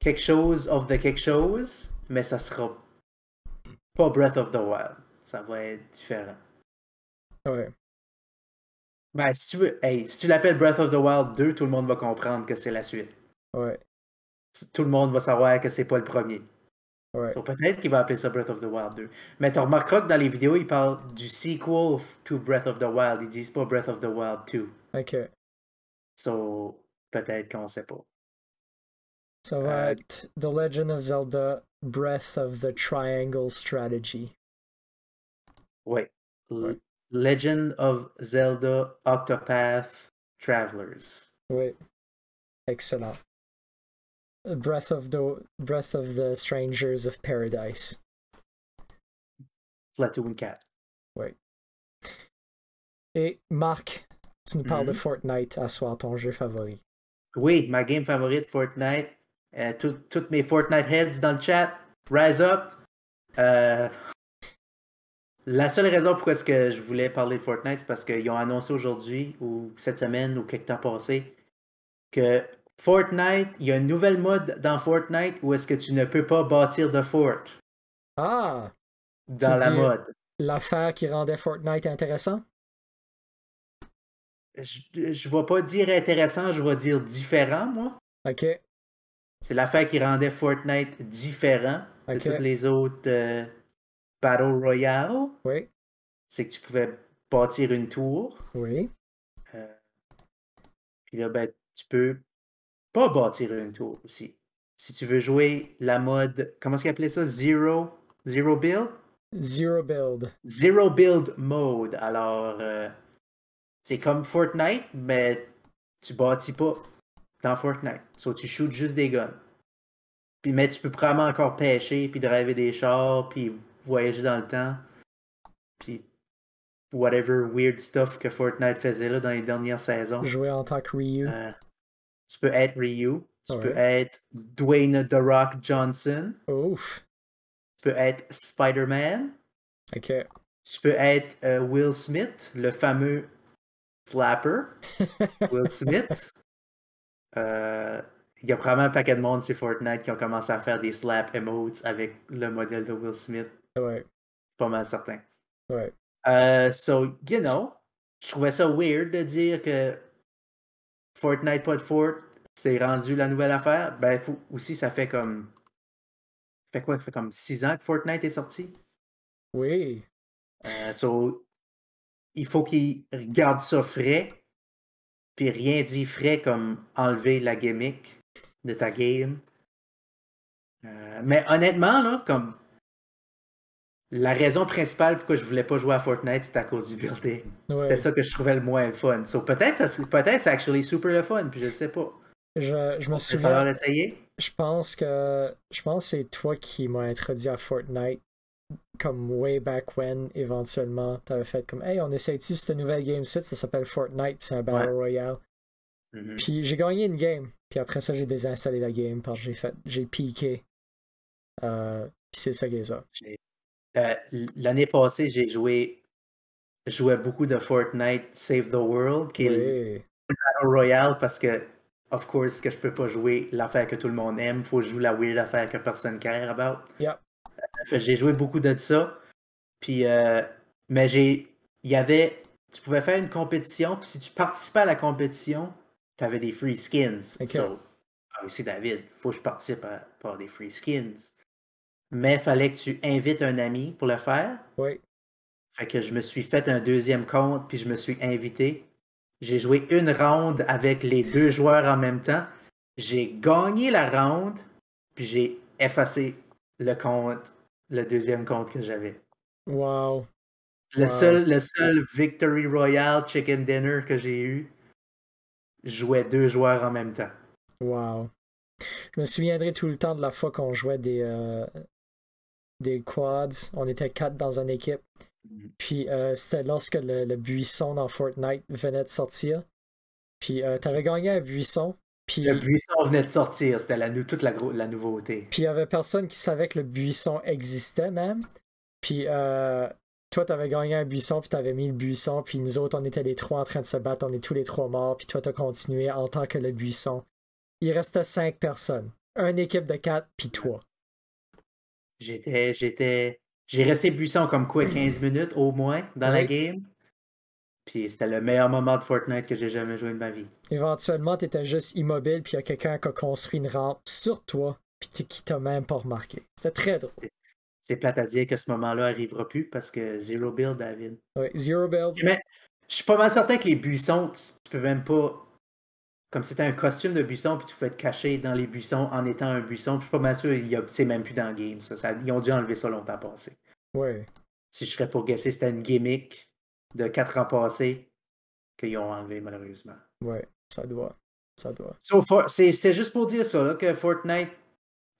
Speaker 1: quelque chose of the quelque chose, mais ça sera pas Breath of the Wild. Ça va être différent.
Speaker 2: Ouais.
Speaker 1: Ben, si tu veux, hey, si tu l'appelles Breath of the Wild 2, tout le monde va comprendre que c'est la suite.
Speaker 2: Ouais.
Speaker 1: Tout le monde va savoir que c'est pas le premier.
Speaker 2: Ouais.
Speaker 1: So, peut-être qu'il va appeler ça Breath of the Wild 2. Mais tu remarqueras que dans les vidéos, ils parlent du sequel to Breath of the Wild. Ils disent pas Breath of the Wild 2.
Speaker 2: Ok.
Speaker 1: So, peut-être qu'on sait pas.
Speaker 2: Ça va
Speaker 1: Euh,
Speaker 2: être The Legend of Zelda Breath of the Triangle Strategy.
Speaker 1: Oui.
Speaker 2: Ouais.
Speaker 1: Legend of Zelda Octopath Travelers.
Speaker 2: Oui. Excellent. Breath of the Breath of the Strangers of Paradise.
Speaker 1: Platoon 4.
Speaker 2: Et Marc, tu nous parles de
Speaker 1: Mhm.
Speaker 2: Fortnite à soir, ton jeu favori.
Speaker 1: Oui, ma game favorite, Fortnite. Euh, tout- toutes mes Fortnite heads dans le chat, rise up. Euh, La seule raison pourquoi est-ce que je voulais parler de Fortnite, c'est parce qu'ils ont annoncé aujourd'hui, ou cette semaine, ou quelque temps passé, que Fortnite, il y a une nouvelle mode dans Fortnite où est-ce que tu ne peux pas bâtir de fort
Speaker 2: Ah!
Speaker 1: dans
Speaker 2: Tu
Speaker 1: la mode.
Speaker 2: L'affaire qui rendait Fortnite intéressant?
Speaker 1: Je, je vais pas dire intéressant, je vais dire différent, moi.
Speaker 2: Ok.
Speaker 1: C'est l'affaire qui rendait Fortnite différent de toutes les autres euh, Battle Royale.
Speaker 2: Oui.
Speaker 1: C'est que tu pouvais bâtir une tour.
Speaker 2: Oui.
Speaker 1: euh, puis là, ben, tu peux pas bâtir une tour aussi. Si tu veux jouer la mode, comment est-ce qu'ils appelaient ça? Zero, zero build?
Speaker 2: Zero build.
Speaker 1: Zero build mode. Alors, euh, c'est comme Fortnite, mais tu bâtis pas dans Fortnite. So, tu shoots juste des guns. Puis, mais tu peux probablement encore pêcher, puis driver des chars, puis voyager dans le temps. Puis, whatever weird stuff que Fortnite faisait là dans les dernières saisons.
Speaker 2: Jouer en tant que Ryu.
Speaker 1: Euh, tu peux être Ryu. Tu
Speaker 2: Ouais.
Speaker 1: peux être Dwayne The Rock Johnson.
Speaker 2: Ouf.
Speaker 1: Tu peux être Spider-Man.
Speaker 2: Ok.
Speaker 1: Tu peux être euh, Will Smith, le fameux slapper. Will Smith. Euh, Il y a probablement un paquet de monde sur Fortnite qui ont commencé à faire des slap emotes avec le modèle de Will Smith.
Speaker 2: ouais.
Speaker 1: Pas mal certain.
Speaker 2: Ouais.
Speaker 1: Euh, so, you know, je trouvais ça weird de dire que Fortnite pas de Fort, c'est rendu la nouvelle affaire. Ben, faut, aussi, ça fait comme. Ça fait quoi? Ça fait comme 6 ans que Fortnite est sorti?
Speaker 2: Oui.
Speaker 1: Euh, so, il faut qu'ils gardent ça frais. Puis rien dit frais comme enlever la gimmick de ta game. Euh, mais honnêtement, là, comme. La raison principale pourquoi je voulais pas jouer à Fortnite, c'était à cause du building.
Speaker 2: Ouais.
Speaker 1: C'était ça que je trouvais le moins fun. So, peut-être peut-être c'est actually super le fun, puis je le sais pas.
Speaker 2: Je, je me
Speaker 1: Il va
Speaker 2: souviens.
Speaker 1: falloir essayer.
Speaker 2: Je pense que je pense que c'est toi qui m'as introduit à Fortnite comme way back when éventuellement t'avais fait comme hey on essaye-tu cette nouvelle game site? Ça s'appelle Fortnite puis c'est un battle royale
Speaker 1: Mhm.
Speaker 2: puis j'ai gagné une game puis après ça j'ai désinstallé la game parce que j'ai fait j'ai piqué euh, puis c'est ça qui est ça
Speaker 1: Euh, l'année passée, j'ai joué. Jouais beaucoup de Fortnite Save the World, qui est le Battle Royale, parce que, of course, que je peux pas jouer l'affaire que tout le monde aime. Faut jouer la weird affaire que personne care about. Euh, j'ai joué beaucoup de ça. Puis, euh, mais j'ai. Il y avait. Tu pouvais faire une compétition, puis si tu participais à la compétition, tu avais des free skins.
Speaker 2: Ok.
Speaker 1: So, ah, ici, David, faut que je participe à, avoir des free skins. Mais il fallait que tu invites un ami pour le faire.
Speaker 2: oui
Speaker 1: Fait que je me suis fait un deuxième compte, puis je me suis invité. J'ai joué une ronde avec les deux joueurs en même temps. J'ai gagné la ronde, puis j'ai effacé le compte, le deuxième compte que j'avais.
Speaker 2: wow
Speaker 1: Le,
Speaker 2: Wow.
Speaker 1: seul, le seul Victory Royale Chicken Dinner que j'ai eu, je jouais deux joueurs en même temps.
Speaker 2: wow je me souviendrai tout le temps de la fois qu'on jouait des euh, des quads on était quatre dans une équipe
Speaker 1: Mhm.
Speaker 2: Puis euh, c'était lorsque le, le buisson dans Fortnite venait de sortir. Puis euh, t'avais gagné un buisson. Puis
Speaker 1: Le buisson venait de sortir, c'était la, toute la, la nouveauté.
Speaker 2: puis il y avait personne qui savait que le buisson existait même. Puis euh, toi, t'avais gagné un buisson, puis t'avais mis le buisson, puis nous autres, on était les trois en train de se battre, on est tous les trois morts, puis toi, t'as continué en tant que le buisson. Il restait cinq personnes. Une équipe de quatre, puis toi.
Speaker 1: J'étais, j'étais, j'ai resté buisson comme quoi 15 minutes au moins dans la game. Puis c'était le meilleur moment de Fortnite que j'ai jamais joué de ma vie.
Speaker 2: Éventuellement, t'étais juste immobile, puis il y a quelqu'un qui a construit une rampe sur toi, puis qui t'a même pas remarqué. C'était très drôle.
Speaker 1: C'est plate à dire que ce moment-là arrivera plus parce que zero build, David.
Speaker 2: Oui, zero build.
Speaker 1: Mais je suis pas mal certain que les buissons, tu peux même pas. Comme c'était un costume de buisson, puis tu pouvais te cacher dans les buissons en étant un buisson. Puis je suis pas mal sûr, c'est même plus dans le game. Ça. ils ont dû enlever ça longtemps passé.
Speaker 2: Oui.
Speaker 1: Si je serais pour guesser, c'était une gimmick de quatre ans passés qu'ils ont enlevé malheureusement.
Speaker 2: Ouais, ça doit. Ça doit.
Speaker 1: C'était juste pour dire ça, là, que Fortnite,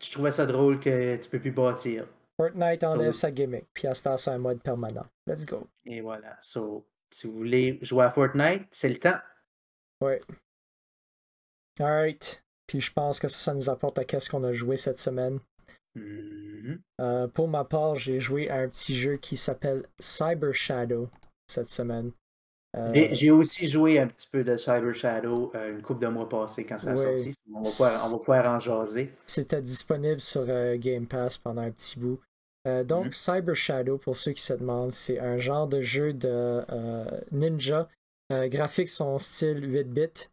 Speaker 1: je trouvais ça drôle que tu peux plus bâtir.
Speaker 2: Fortnite enlève sa gimmick, puis à ce c'est un mode permanent. Let's go.
Speaker 1: Et voilà. So, si vous voulez jouer à Fortnite, c'est le temps.
Speaker 2: Ouais. Alright. Puis je pense que ça, ça nous apporte à qu'est-ce qu'on a joué cette semaine.
Speaker 1: Mm-hmm.
Speaker 2: Euh, pour ma part, j'ai joué à un petit jeu qui s'appelle Cyber Shadow cette semaine.
Speaker 1: Euh, j'ai aussi joué un petit peu de Cyber Shadow euh, une couple de mois passés quand ça a sorti. On va, pouvoir, on va pouvoir en jaser.
Speaker 2: C'était disponible sur Game Pass pendant un petit bout. donc, mm-hmm. Cyber Shadow, pour ceux qui se demandent, c'est un genre de jeu de ninja. graphiques sont style 8 bits.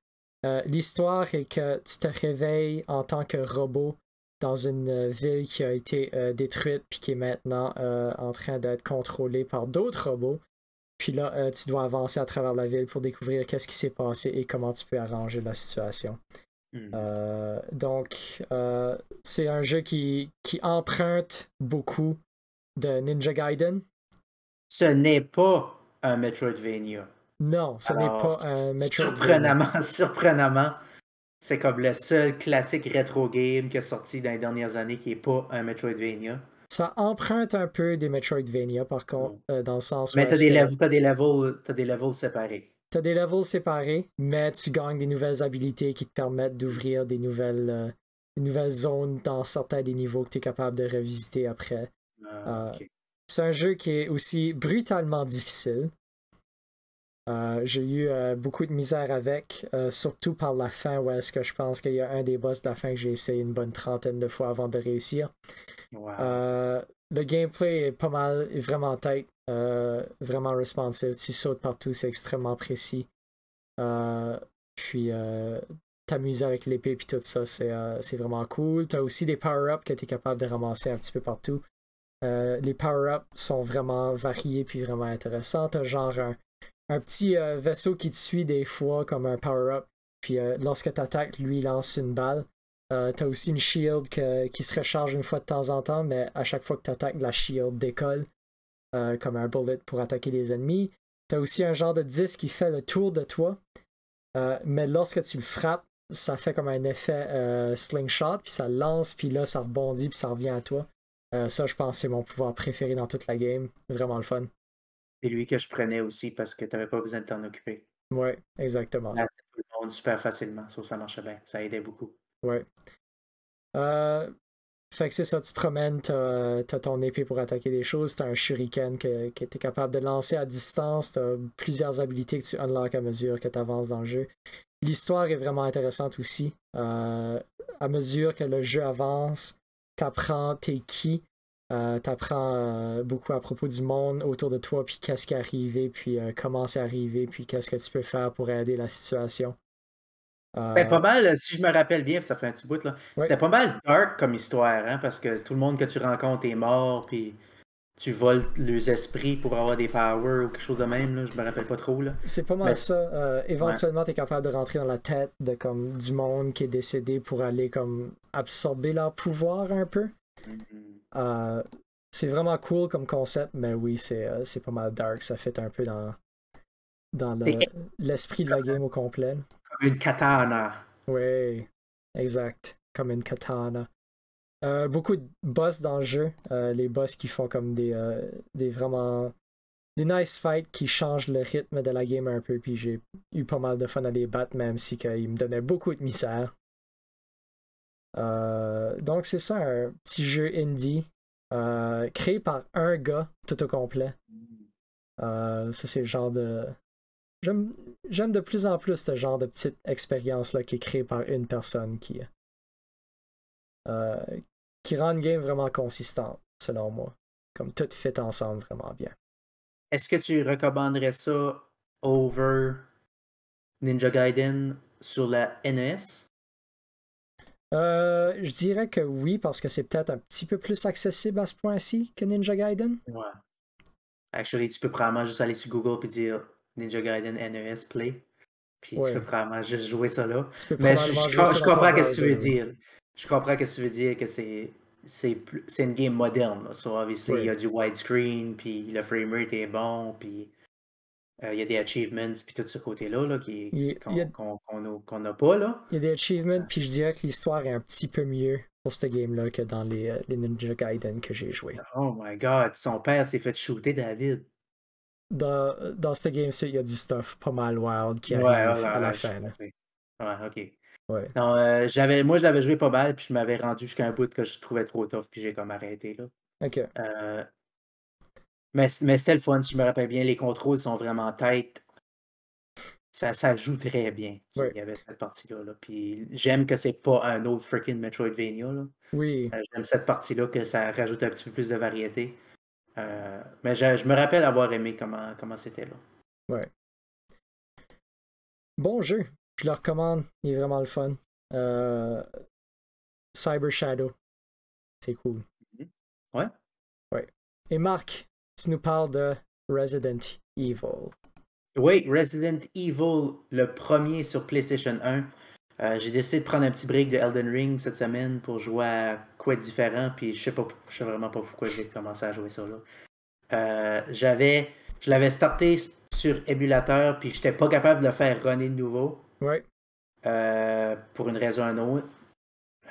Speaker 2: L'histoire est que tu te réveilles en tant que robot dans une euh, ville qui a été euh, détruite puis qui est maintenant euh, en train d'être contrôlée par d'autres robots. Puis là, tu dois avancer à travers la ville pour découvrir qu'est-ce qui s'est passé et comment tu peux arranger la situation. Hmm. donc, c'est un jeu qui, qui emprunte beaucoup de Ninja Gaiden.
Speaker 1: Ce n'est pas un Metroidvania.
Speaker 2: Non, ce n'est pas un Metroidvania.
Speaker 1: Surprenamment, surprenamment, c'est comme le seul classique rétro game qui est sorti dans les dernières années qui n'est pas un Metroidvania.
Speaker 2: Ça emprunte un peu des Metroidvania, par contre, euh, dans le sens
Speaker 1: où. Mais t'as des, as des, levels, as des levels séparés.
Speaker 2: T'as des levels séparés, mais tu gagnes des nouvelles habilités qui te permettent d'ouvrir des nouvelles, euh, nouvelles zones dans certains des niveaux que tu es capable de revisiter après.
Speaker 1: Ah, euh,
Speaker 2: c'est un jeu qui est aussi brutalement difficile. Euh, j'ai eu euh, beaucoup de misère avec, euh, surtout par la fin, où est-ce que je pense qu'il y a un des boss de la fin que j'ai essayé une bonne trentaine de fois avant de réussir. le gameplay est pas mal, est vraiment tight, vraiment responsive. Tu sautes partout, c'est extrêmement précis. puis t'amuser avec l'épée et tout ça, c'est vraiment cool. T'as aussi des power-ups que tu es capable de ramasser un petit peu partout. les power-ups sont vraiment variés puis vraiment intéressants. T'as genre un, un petit euh, vaisseau qui te suit des fois comme un power-up. Puis euh, lorsque tu attaques, lui il lance une balle. Euh, t'as aussi une shield qui se recharge une fois de temps en temps, mais à chaque fois que tu attaques, la shield décolle comme un bullet pour attaquer les ennemis. T'as aussi un genre de disque qui fait le tour de toi, mais lorsque tu le frappes, ça fait comme un effet slingshot, puis ça lance, puis là ça rebondit, puis ça revient à toi. ça, je pense, c'est mon pouvoir préféré dans toute la game. Vraiment le fun.
Speaker 1: C'est lui que je prenais aussi parce que tu n'avais pas besoin de t'en occuper.
Speaker 2: Oui, exactement.
Speaker 1: Là, tout le monde super facilement. Ça, ça marchait bien. Ça aidait beaucoup.
Speaker 2: Oui. Euh, fait que c'est ça, tu te promènes, tu as, ton épée pour attaquer des choses, tu as un shuriken que, que tu es capable de lancer à distance, tu as plusieurs habilités que tu unlocks à mesure que tu avances dans le jeu. L'histoire est vraiment intéressante aussi. Euh, à mesure que le jeu avance, tu apprends tes qui, euh, tu apprends euh, beaucoup à propos du monde autour de toi, puis qu'est-ce qui est arrivé, puis euh, comment c'est arrivé, puis qu'est-ce que tu peux faire pour aider la situation.
Speaker 1: Ben, pas mal, si je me rappelle bien, ça fait un petit bout, là. C'était pas mal dark comme histoire, hein, parce que tout le monde que tu rencontres est mort, puis tu voles les esprits pour avoir des powers ou quelque chose de même, là, je me rappelle pas trop. Là.
Speaker 2: C'est pas mal ça. éventuellement, tu es capable de rentrer dans la tête de comme du monde qui est décédé pour aller comme absorber leur pouvoir un peu. Euh, c'est vraiment cool comme concept, mais oui, c'est, euh, pas mal dark. Ça fait un peu dans, dans l'esprit de la game au complet.
Speaker 1: Comme une katana.
Speaker 2: Oui, exact. Comme une katana. Euh, beaucoup de boss dans le jeu. les boss qui font comme des, des vraiment. des nice fights qui changent le rythme de la game un peu. Puis j'ai eu pas mal de fun à les battre, même si ils me donnaient beaucoup de misère. Euh, donc c'est ça, un petit jeu indie euh, créé par un gars tout au complet. Euh, ça, c'est le genre de. J'aime de plus en plus ce genre de petite expérience-là qui est créée par une personne qui. qui rend une game vraiment consistante, selon moi. Comme tout fit ensemble vraiment bien.
Speaker 1: Est-ce que tu recommanderais ça over Ninja Gaiden sur la NES?
Speaker 2: Euh, je dirais que oui, parce que c'est peut-être un petit peu plus accessible à ce point-ci que Ninja Gaiden.
Speaker 1: Ouais. Actually, tu peux probablement juste aller sur Google et dire Ninja Gaiden NES Play. Puis
Speaker 2: Ouais.
Speaker 1: tu peux probablement juste jouer ça là. Mais je, je- comprends ce que tu veux
Speaker 2: oui.
Speaker 1: dire. Je comprends ce que tu veux dire que c'est c'est une game moderne. Là. So, obviously,
Speaker 2: Oui.
Speaker 1: il y a du widescreen, puis le framerate est bon, puis il y a des achievements, puis tout ce côté-là là, qu'on n'a pas là.
Speaker 2: Il y a des achievements, puis je dirais que l'histoire est un petit peu mieux pour ce game-là que dans les, euh, les Ninja Gaiden que j'ai joué.
Speaker 1: Oh my god, son père s'est fait shooter David.
Speaker 2: Dans, dans ce game-ci, il y a du stuff pas mal wild qui arrive
Speaker 1: ouais,
Speaker 2: à la
Speaker 1: ouais,
Speaker 2: fin.
Speaker 1: Ouais, ok.
Speaker 2: Ouais.
Speaker 1: Non, euh, j'avais, moi, je l'avais joué pas mal, puis je m'avais rendu jusqu'à un bout que je trouvais trop tough, puis j'ai comme arrêté, là.
Speaker 2: Ok.
Speaker 1: Euh, mais, mais c'était le fun, si je me rappelle bien, les contrôles sont vraiment tight. Ça, ça joue très bien.
Speaker 2: Ouais.
Speaker 1: Il y avait cette partie-là. là. Puis j'aime que c'est pas un autre freaking Metroidvania. Là.
Speaker 2: Oui.
Speaker 1: Euh, J'aime cette partie-là, que ça rajoute un petit peu plus de variété. Euh, mais je, je me rappelle avoir aimé comment, comment c'était là.
Speaker 2: Bon jeu. Je le recommande. Il est vraiment le fun. Euh, Cyber Shadow. C'est cool.
Speaker 1: Ouais.
Speaker 2: Ouais. Et Marc, tu nous parles de Resident Evil.
Speaker 1: Oui, Resident Evil, le premier sur PlayStation 1. Euh, j'ai décidé de prendre un petit break de Elden Ring cette semaine pour jouer à quoi de différent, puis je sais pas, je sais vraiment pas pourquoi j'ai commencé à jouer ça là. Euh, j'avais, je l'avais starté sur émulateur, puis j'étais pas capable de le faire runner de nouveau
Speaker 2: Ouais.
Speaker 1: euh, pour une raison ou une autre.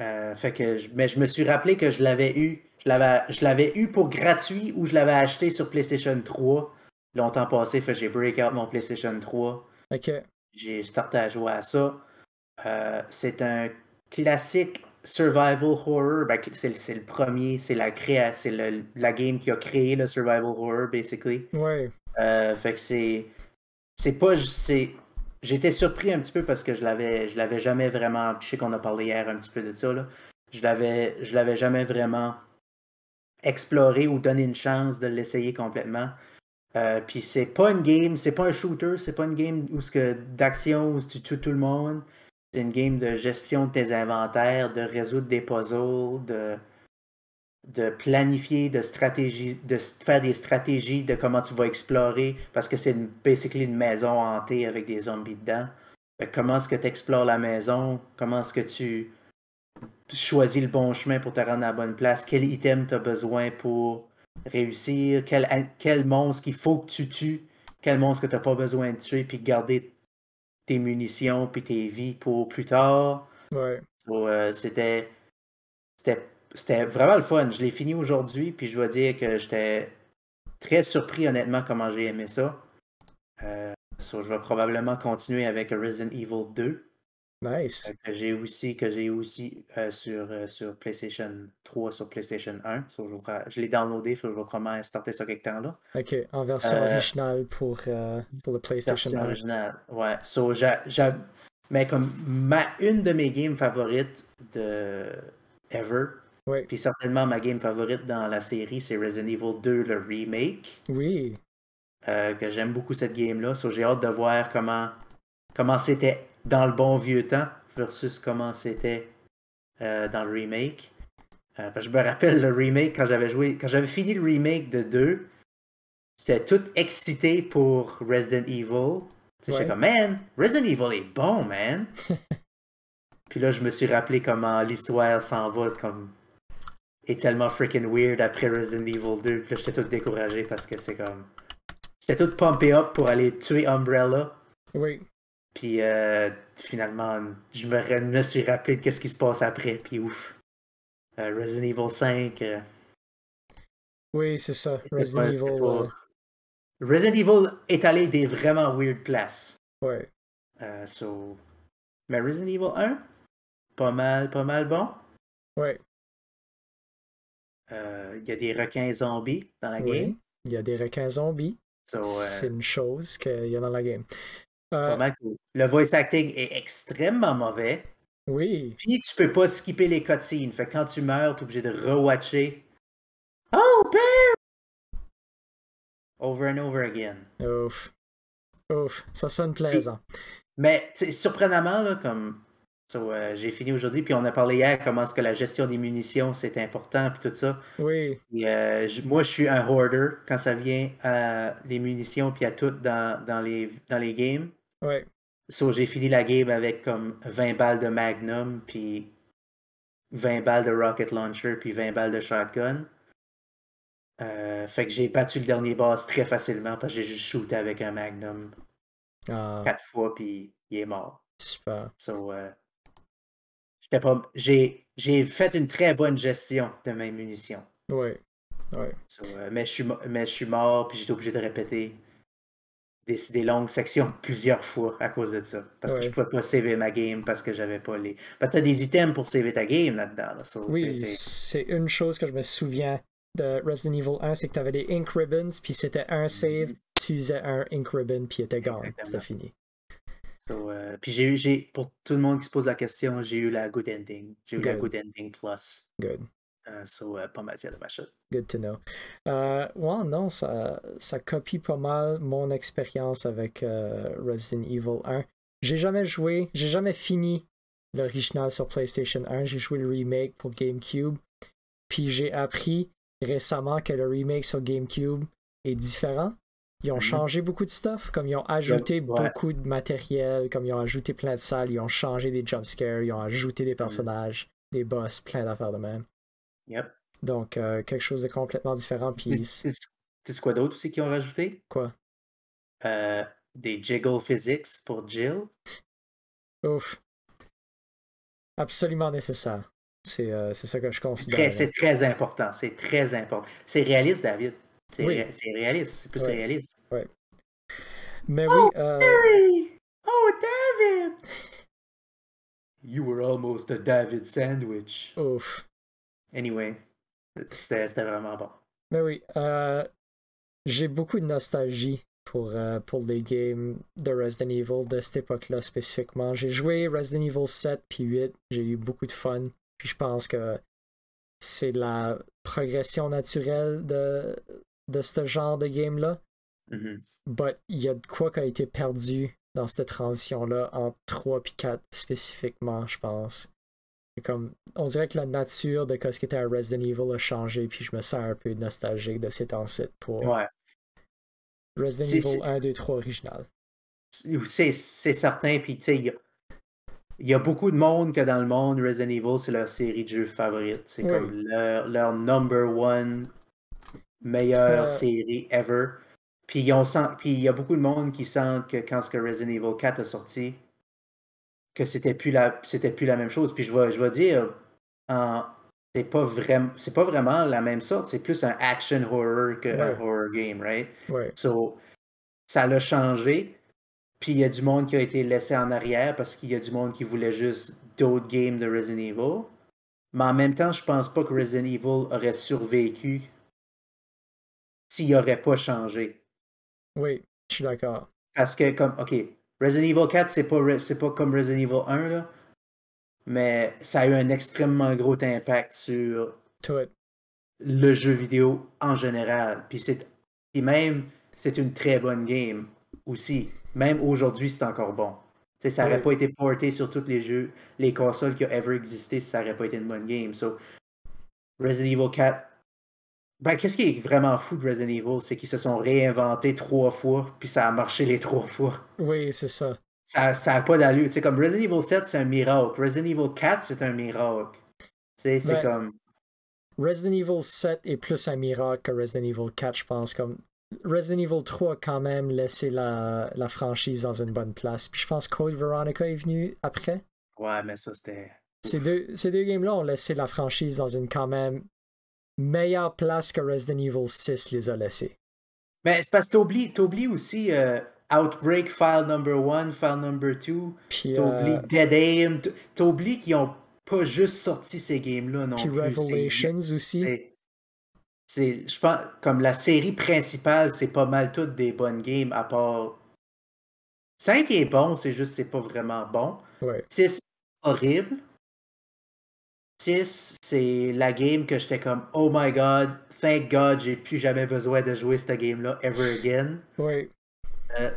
Speaker 1: Euh, fait que, je- mais je me suis rappelé que je l'avais eu, je l'avais, je l'avais eu pour gratuit ou je l'avais acheté sur PlayStation 3 longtemps passé. Fait que j'ai break out mon PlayStation 3
Speaker 2: Ok.
Speaker 1: j'ai starté à jouer à ça. Euh, c'est un classique survival horror. Ben, c'est, c'est le premier, c'est la créa, c'est le- la game qui a créé le survival horror, basically.
Speaker 2: Ouais.
Speaker 1: Euh, fait que c'est, c'est pas, c'est, j'étais surpris un petit peu parce que je l'avais, je l'avais jamais vraiment. Je sais qu'on a parlé hier un petit peu de ça là. Je l'avais, je l'avais jamais vraiment exploré ou donné une chance de l'essayer complètement. Euh, puis c'est pas une game, c'est pas un shooter, c'est pas une game où ce que d'action où tu tues tout le monde. C'est une game de gestion de tes inventaires, de résoudre des puzzles, de, de planifier, de stratégie, de faire des stratégies de comment tu vas explorer, parce que c'est une, basically une maison hantée avec des zombies dedans. Comment est-ce que tu explores la maison? Comment est-ce que tu choisis le bon chemin pour te rendre à la bonne place? Quel item tu as besoin pour réussir? Quel, quel monstre qu'il faut que tu tues? Quel monstre que tu n'as pas besoin de tuer? Puis garder tes munitions puis tes vies pour plus tard?
Speaker 2: Ouais.
Speaker 1: So, euh, c'était, c'était, vraiment le fun. Je l'ai fini aujourd'hui, puis je dois dire que j'étais très surpris, honnêtement, comment j'ai aimé ça. Euh, so, je vais probablement continuer avec Resident Evil 2,
Speaker 2: Nice.
Speaker 1: euh, que j'ai aussi, que j'ai aussi euh, sur, sur PlayStation 3, sur PlayStation 1. So, je, je l'ai downloadé, faut que je vais probablement starter ça quelque temps là.
Speaker 2: Ok. En version originale pour, pour le PlayStation
Speaker 1: Version
Speaker 2: 1.
Speaker 1: originale. Ouais. So, Mais comme ma, une de mes games favorites de ever,
Speaker 2: Oui.
Speaker 1: puis certainement ma game favorite dans la série, c'est Resident Evil 2, le remake.
Speaker 2: Oui.
Speaker 1: euh, que j'aime beaucoup cette game-là. So, j'ai hâte de voir comment comment c'était dans le bon vieux temps versus comment c'était euh, dans le remake. Euh, parce que je me rappelle le remake quand j'avais joué, quand j'avais fini le remake de 2, j'étais tout excité pour Resident Evil. Tu sais,
Speaker 2: Ouais.
Speaker 1: J'étais comme, man, Resident Evil est bon, man. Puis là, je me suis rappelé comment l'histoire s'en va comme est tellement freaking weird après Resident Evil 2. Puis là, j'étais tout découragé parce que c'est comme. J'étais tout pumpé up pour aller tuer Umbrella.
Speaker 2: Oui.
Speaker 1: Puis euh, finalement, je me, suis rappelé de ce qui se passe après. Puis ouf. Euh, Resident Evil 5. euh,
Speaker 2: Oui, c'est ça. Resident Evil.
Speaker 1: pas- Resident Evil est allé des vraiment weird places.
Speaker 2: ouais.
Speaker 1: So... Mais Resident Evil 1, pas mal, pas mal bon.
Speaker 2: Ouais.
Speaker 1: Euh, Il y a des requins zombies dans la game.
Speaker 2: Oui. Il y a des requins zombies. c'est une chose qu'il y a dans la game.
Speaker 1: Le voice acting est extrêmement mauvais.
Speaker 2: Oui.
Speaker 1: Puis tu peux pas skipper les cutscenes. Fait que quand tu meurs, t'es obligé de rewatcher. Oh, Bear! Over and over again.
Speaker 2: Ouf. Ouf. Ça sonne plaisant.
Speaker 1: Mais surprenamment, là, comme. Euh, j'ai fini aujourd'hui, puis on a parlé hier comment est-ce que la gestion des munitions c'est important, puis tout ça.
Speaker 2: Oui.
Speaker 1: Euh, moi, je suis un hoarder quand ça vient à les munitions, puis à tout dans, dans, les, dans les games.
Speaker 2: Oui.
Speaker 1: So, j'ai fini la game avec comme 20 balles de Magnum, puis 20 balles de Rocket Launcher, puis 20 balles de Shotgun. Euh, fait que j'ai battu le dernier boss très facilement parce que j'ai juste shooté avec un Magnum
Speaker 2: ah.
Speaker 1: quatre fois, puis il est mort.
Speaker 2: Super.
Speaker 1: So, j'ai, j'ai fait une très bonne gestion de mes munitions.
Speaker 2: Oui.
Speaker 1: Euh, mais, je suis, mais je suis mort, puis j'étais obligé de répéter des, des, longues sections plusieurs fois à cause de ça. Parce que je pouvais pas sauver ma game parce que j'avais pas les. Parce que t'as des items pour sauver ta game là-dedans.
Speaker 2: oui, c'est une chose que je me souviens de Resident Evil 1, c'est que tu avais des ink ribbons, puis c'était un save, mm-hmm. tu usais un ink ribbon, puis il était gone. C'était fini.
Speaker 1: Euh, puis j'ai eu, pour tout le monde qui se pose la question, j'ai eu la good ending. J'ai eu la good ending plus.
Speaker 2: Good.
Speaker 1: Uh, so, uh, pas mal fait de ma shot.
Speaker 2: Good to know. Uh, ouais, non, ça, ça copie pas mal mon expérience avec euh, Resident Evil 1. J'ai jamais joué, j'ai jamais fini l'original sur PlayStation 1. J'ai joué le remake pour GameCube. Puis j'ai appris récemment que le remake sur GameCube est différent. Ils ont mm-hmm. changé beaucoup de stuff, comme ils ont ajouté beaucoup de matériel, comme ils ont ajouté plein de salles, ils ont changé des jumpscares, ils ont ajouté des mm-hmm. personnages, des boss, plein d'affaires de même.
Speaker 1: Yep.
Speaker 2: Donc, euh, quelque chose de complètement différent. Puis...
Speaker 1: C'est quoi d'autre aussi qu'ils ont rajouté?
Speaker 2: Quoi?
Speaker 1: Euh, des jiggle physics pour Jill?
Speaker 2: Ouf. Absolument nécessaire. C'est euh, ça que je considère.
Speaker 1: C'est très, important. C'est très important. C'est réaliste, David. C'est réaliste. C'est plus réaliste.
Speaker 2: Oui. Mais oui.
Speaker 1: Oh, euh... oh, David! You were almost a David sandwich.
Speaker 2: Ouf.
Speaker 1: Anyway, c'était vraiment bon.
Speaker 2: Mais oui. Euh, J'ai beaucoup de nostalgie pour, euh, pour les games de Resident Evil de cette époque-là spécifiquement. J'ai joué Resident Evil 7 puis 8. J'ai eu beaucoup de fun. Puis je pense que c'est la progression naturelle de, de ce genre de game-là.
Speaker 1: Mm
Speaker 2: il y a de quoi qui a été perdu dans cette transition-là entre 3 et 4 spécifiquement, je pense. Comme, on dirait que la nature de ce qui était à Resident Evil a changé, puis je me sens un peu nostalgique de ces temps-ci pour Resident Evil 1, 2, 3 original.
Speaker 1: C'est certain, puis tu sais, il y a beaucoup de monde que dans le monde, Resident Evil, c'est leur série de jeux favorite. C'est comme leur, leur, number one meilleure série ever. Puis il y a beaucoup de monde qui sentent que quand ce Resident Evil 4 a sorti, que c'était plus la c'était plus la même chose. Puis je vais, je vais dire, c'est pas vraiment c'est pas vraiment la même sorte. C'est plus un action horror qu'un horror game, right? So ça l'a changé. Puis il y a du monde qui a été laissé en arrière parce qu'il y a du monde qui voulait juste d'autres games de Resident Evil. Mais en même temps, je pense pas que Resident Evil aurait survécu s'il n'aurait pas changé.
Speaker 2: Oui, je suis d'accord.
Speaker 1: Parce que, comme, OK, Resident Evil 4, c'est pas, pas comme Resident Evil 1, là, mais ça a eu un extrêmement gros impact sur le jeu vidéo en général. Puis, même, c'est une très bonne game aussi. Même aujourd'hui, c'est encore bon. ça n'aurait pas été porté sur tous les jeux, les consoles qui ont ever existé si ça n'aurait pas été une bonne game. So, Resident Evil 4. Ben, qu'est-ce qui est vraiment fou de Resident Evil, c'est qu'ils se sont réinventés trois fois, puis ça a marché les trois fois.
Speaker 2: Oui, c'est ça.
Speaker 1: Ça n'a pas d'allure. C'est comme Resident Evil 7, c'est un miracle. Resident Evil 4, c'est un miracle. C'est ben, comme.
Speaker 2: Resident Evil 7 est plus un miracle que Resident Evil 4, je pense. Comme Resident Evil 3 a quand même laissé la, la, franchise dans une bonne place. Puis je pense que Code Veronica est venu après.
Speaker 1: Ouais, mais ça c'était.
Speaker 2: Ces deux, ces deux games-là ont laissé la franchise dans une quand même meilleure place que Resident Evil 6 les a laissés.
Speaker 1: Mais c'est parce que t'oublies, t'oublies aussi euh, Outbreak File Number 1, File Number 2. T'oublies euh... Dead Aim. T'oublies qu'ils ont pas juste sorti ces games-là non
Speaker 2: puis
Speaker 1: plus.
Speaker 2: Revelations aussi
Speaker 1: c'est, je pense, comme la série principale, c'est pas mal toutes des bonnes games, à part 5 est bon, c'est juste c'est pas vraiment bon.
Speaker 2: Ouais.
Speaker 1: 6 horrible. 6, c'est la game que j'étais comme Oh my god, thank god, j'ai plus jamais besoin de jouer cette game-là ever again.
Speaker 2: Ouais.
Speaker 1: Euh,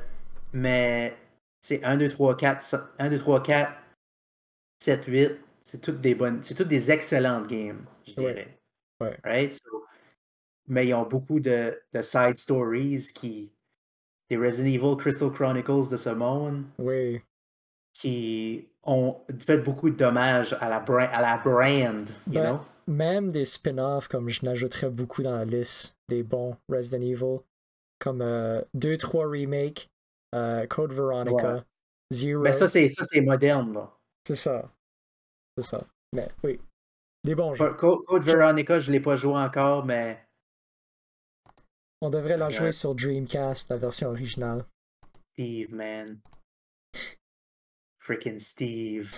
Speaker 1: mais c'est 1, 2, 3, 4, 1, 2, 3, 4, 7, 8. C'est toutes des bonnes, c'est toutes des excellentes games, je dirais.
Speaker 2: Ouais.
Speaker 1: Right? So, mais ils ont beaucoup de, de side stories qui. Des Resident Evil Crystal Chronicles de ce monde
Speaker 2: Oui.
Speaker 1: qui ont fait beaucoup de dommages à la, bra- à la brand, you
Speaker 2: Ben,
Speaker 1: know?
Speaker 2: Même des spin-offs, comme je n'ajouterais beaucoup dans la liste des bons Resident Evil, comme 2-3 Remake, euh, Code Veronica,
Speaker 1: Ouais.
Speaker 2: Zero.
Speaker 1: Mais ça, c'est ça, c'est moderne, là.
Speaker 2: C'est ça. C'est ça. Mais oui. Des bons jeux.
Speaker 1: Code, Code Veronica, je ne l'ai pas joué encore, mais
Speaker 2: On devrait la
Speaker 1: Ouais.
Speaker 2: jouer sur Dreamcast, la version originale.
Speaker 1: Steve, man. Freaking Steve.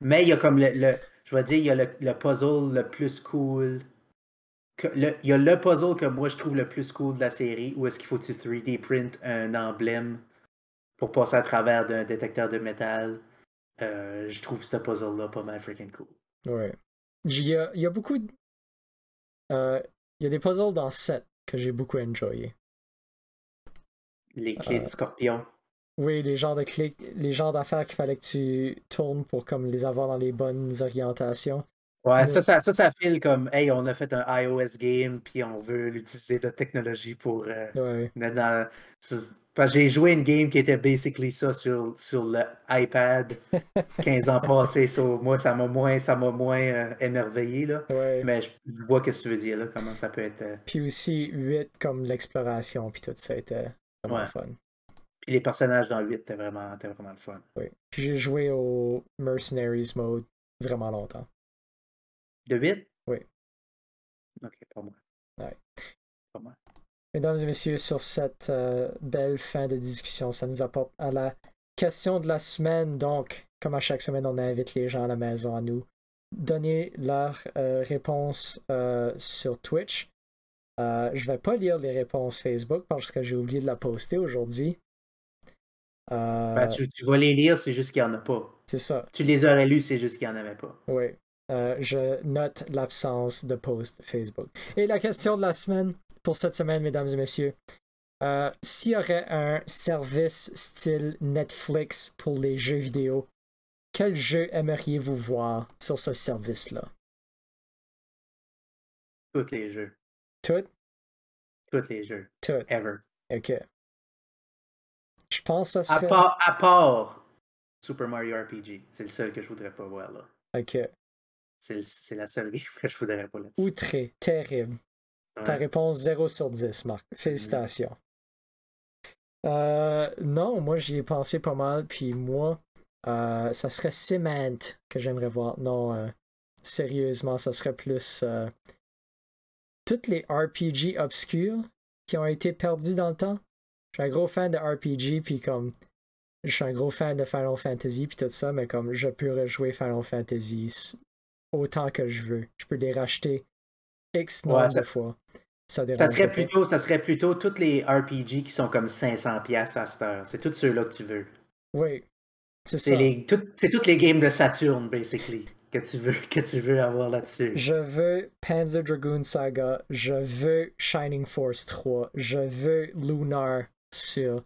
Speaker 1: Mais il y a comme le, le- je vais dire, il y a le, le puzzle le plus cool. que- le- il y a le puzzle que moi je trouve le plus cool de la série, où est-ce qu'il faut que tu 3D print un emblème pour passer à travers d'un détecteur de métal. Euh, je trouve ce puzzle-là pas mal freaking cool.
Speaker 2: Ouais. Il y a, il y a beaucoup. de- euh, il y a des puzzles dans 7 que j'ai beaucoup enjoyé.
Speaker 1: Les clés
Speaker 2: Euh,
Speaker 1: du scorpion.
Speaker 2: Oui, les genres de clics, les genres d'affaires qu'il fallait que tu tournes pour comme les avoir dans les bonnes orientations.
Speaker 1: Ouais, ça, ça, ça, ça file comme, hey, on a fait un iOS game, puis on veut l'utiliser de technologie pour. euh,
Speaker 2: Ouais.
Speaker 1: dans- parce que j'ai joué une game qui était basically ça sur, sur le iPad 15 ans passés. so, moi, ça m'a moins, ça m'a moins euh, émerveillé, là.
Speaker 2: Ouais.
Speaker 1: Mais je vois ce que tu veux dire, là, comment ça peut être. euh,
Speaker 2: Puis aussi 8 comme l'exploration, puis tout ça était vraiment
Speaker 1: Ouais.
Speaker 2: fun.
Speaker 1: Puis les personnages dans 8 étaient vraiment, étaient vraiment le fun.
Speaker 2: Oui. Puis j'ai joué au Mercenaries mode vraiment longtemps.
Speaker 1: De 8
Speaker 2: Oui.
Speaker 1: Ok, pas moi.
Speaker 2: Ouais.
Speaker 1: Pas moi.
Speaker 2: Mesdames et messieurs, sur cette euh, belle fin de discussion, ça nous apporte à la question de la semaine. Donc, comme à chaque semaine, on invite les gens à la maison à nous donner leur euh, réponse euh, sur Twitch. Euh, je vais pas lire les réponses Facebook parce que j'ai oublié de la poster aujourd'hui. Euh,
Speaker 1: Ben, tu, tu vas les lire, c'est juste qu'il n'y en a pas.
Speaker 2: c'est ça.
Speaker 1: Tu les aurais lus, c'est juste qu'il n'y en avait pas.
Speaker 2: Oui. Euh, je note l'absence de post Facebook. Et la question de la semaine, pour cette semaine, mesdames et messieurs, euh, s'il y aurait un service style Netflix pour les jeux vidéo, quel jeu aimeriez-vous voir sur ce service-là?
Speaker 1: Tous les jeux.
Speaker 2: Tout?
Speaker 1: Tous les jeux.
Speaker 2: Tout.
Speaker 1: Ever.
Speaker 2: Ok. Je pense que ça
Speaker 1: À part, à part Super Mario RPG. C'est le seul que je voudrais pas voir là.
Speaker 2: Ok.
Speaker 1: C'est la seule game que je voudrais pas là-dessus.
Speaker 2: Outré. Terrible. Ta réponse 0 sur 10, Marc. Félicitations. Euh, non, moi j'y ai pensé pas mal, puis moi, euh, ça serait Cement que j'aimerais voir. Non, euh, sérieusement, ça serait plus toutes les RPG obscurs qui ont été perdus dans le temps. Je suis un gros fan de RPG, puis comme je suis un gros fan de Final Fantasy, puis tout ça, mais comme je peux rejouer Final Fantasy autant que je veux. Je peux les racheter X nombre
Speaker 1: Ouais, ça-
Speaker 2: de fois. Ça,
Speaker 1: serait plutôt, ça serait plutôt tous les RPG qui sont comme 500 pièces à cette heure. C'est tous ceux-là que tu veux.
Speaker 2: Oui, c'est ça.
Speaker 1: tout- c'est toutes les games de Saturn basically que tu veux, que tu veux avoir là-dessus.
Speaker 2: Je veux Panzer Dragoon Saga, je veux Shining Force 3, je veux Lunar sur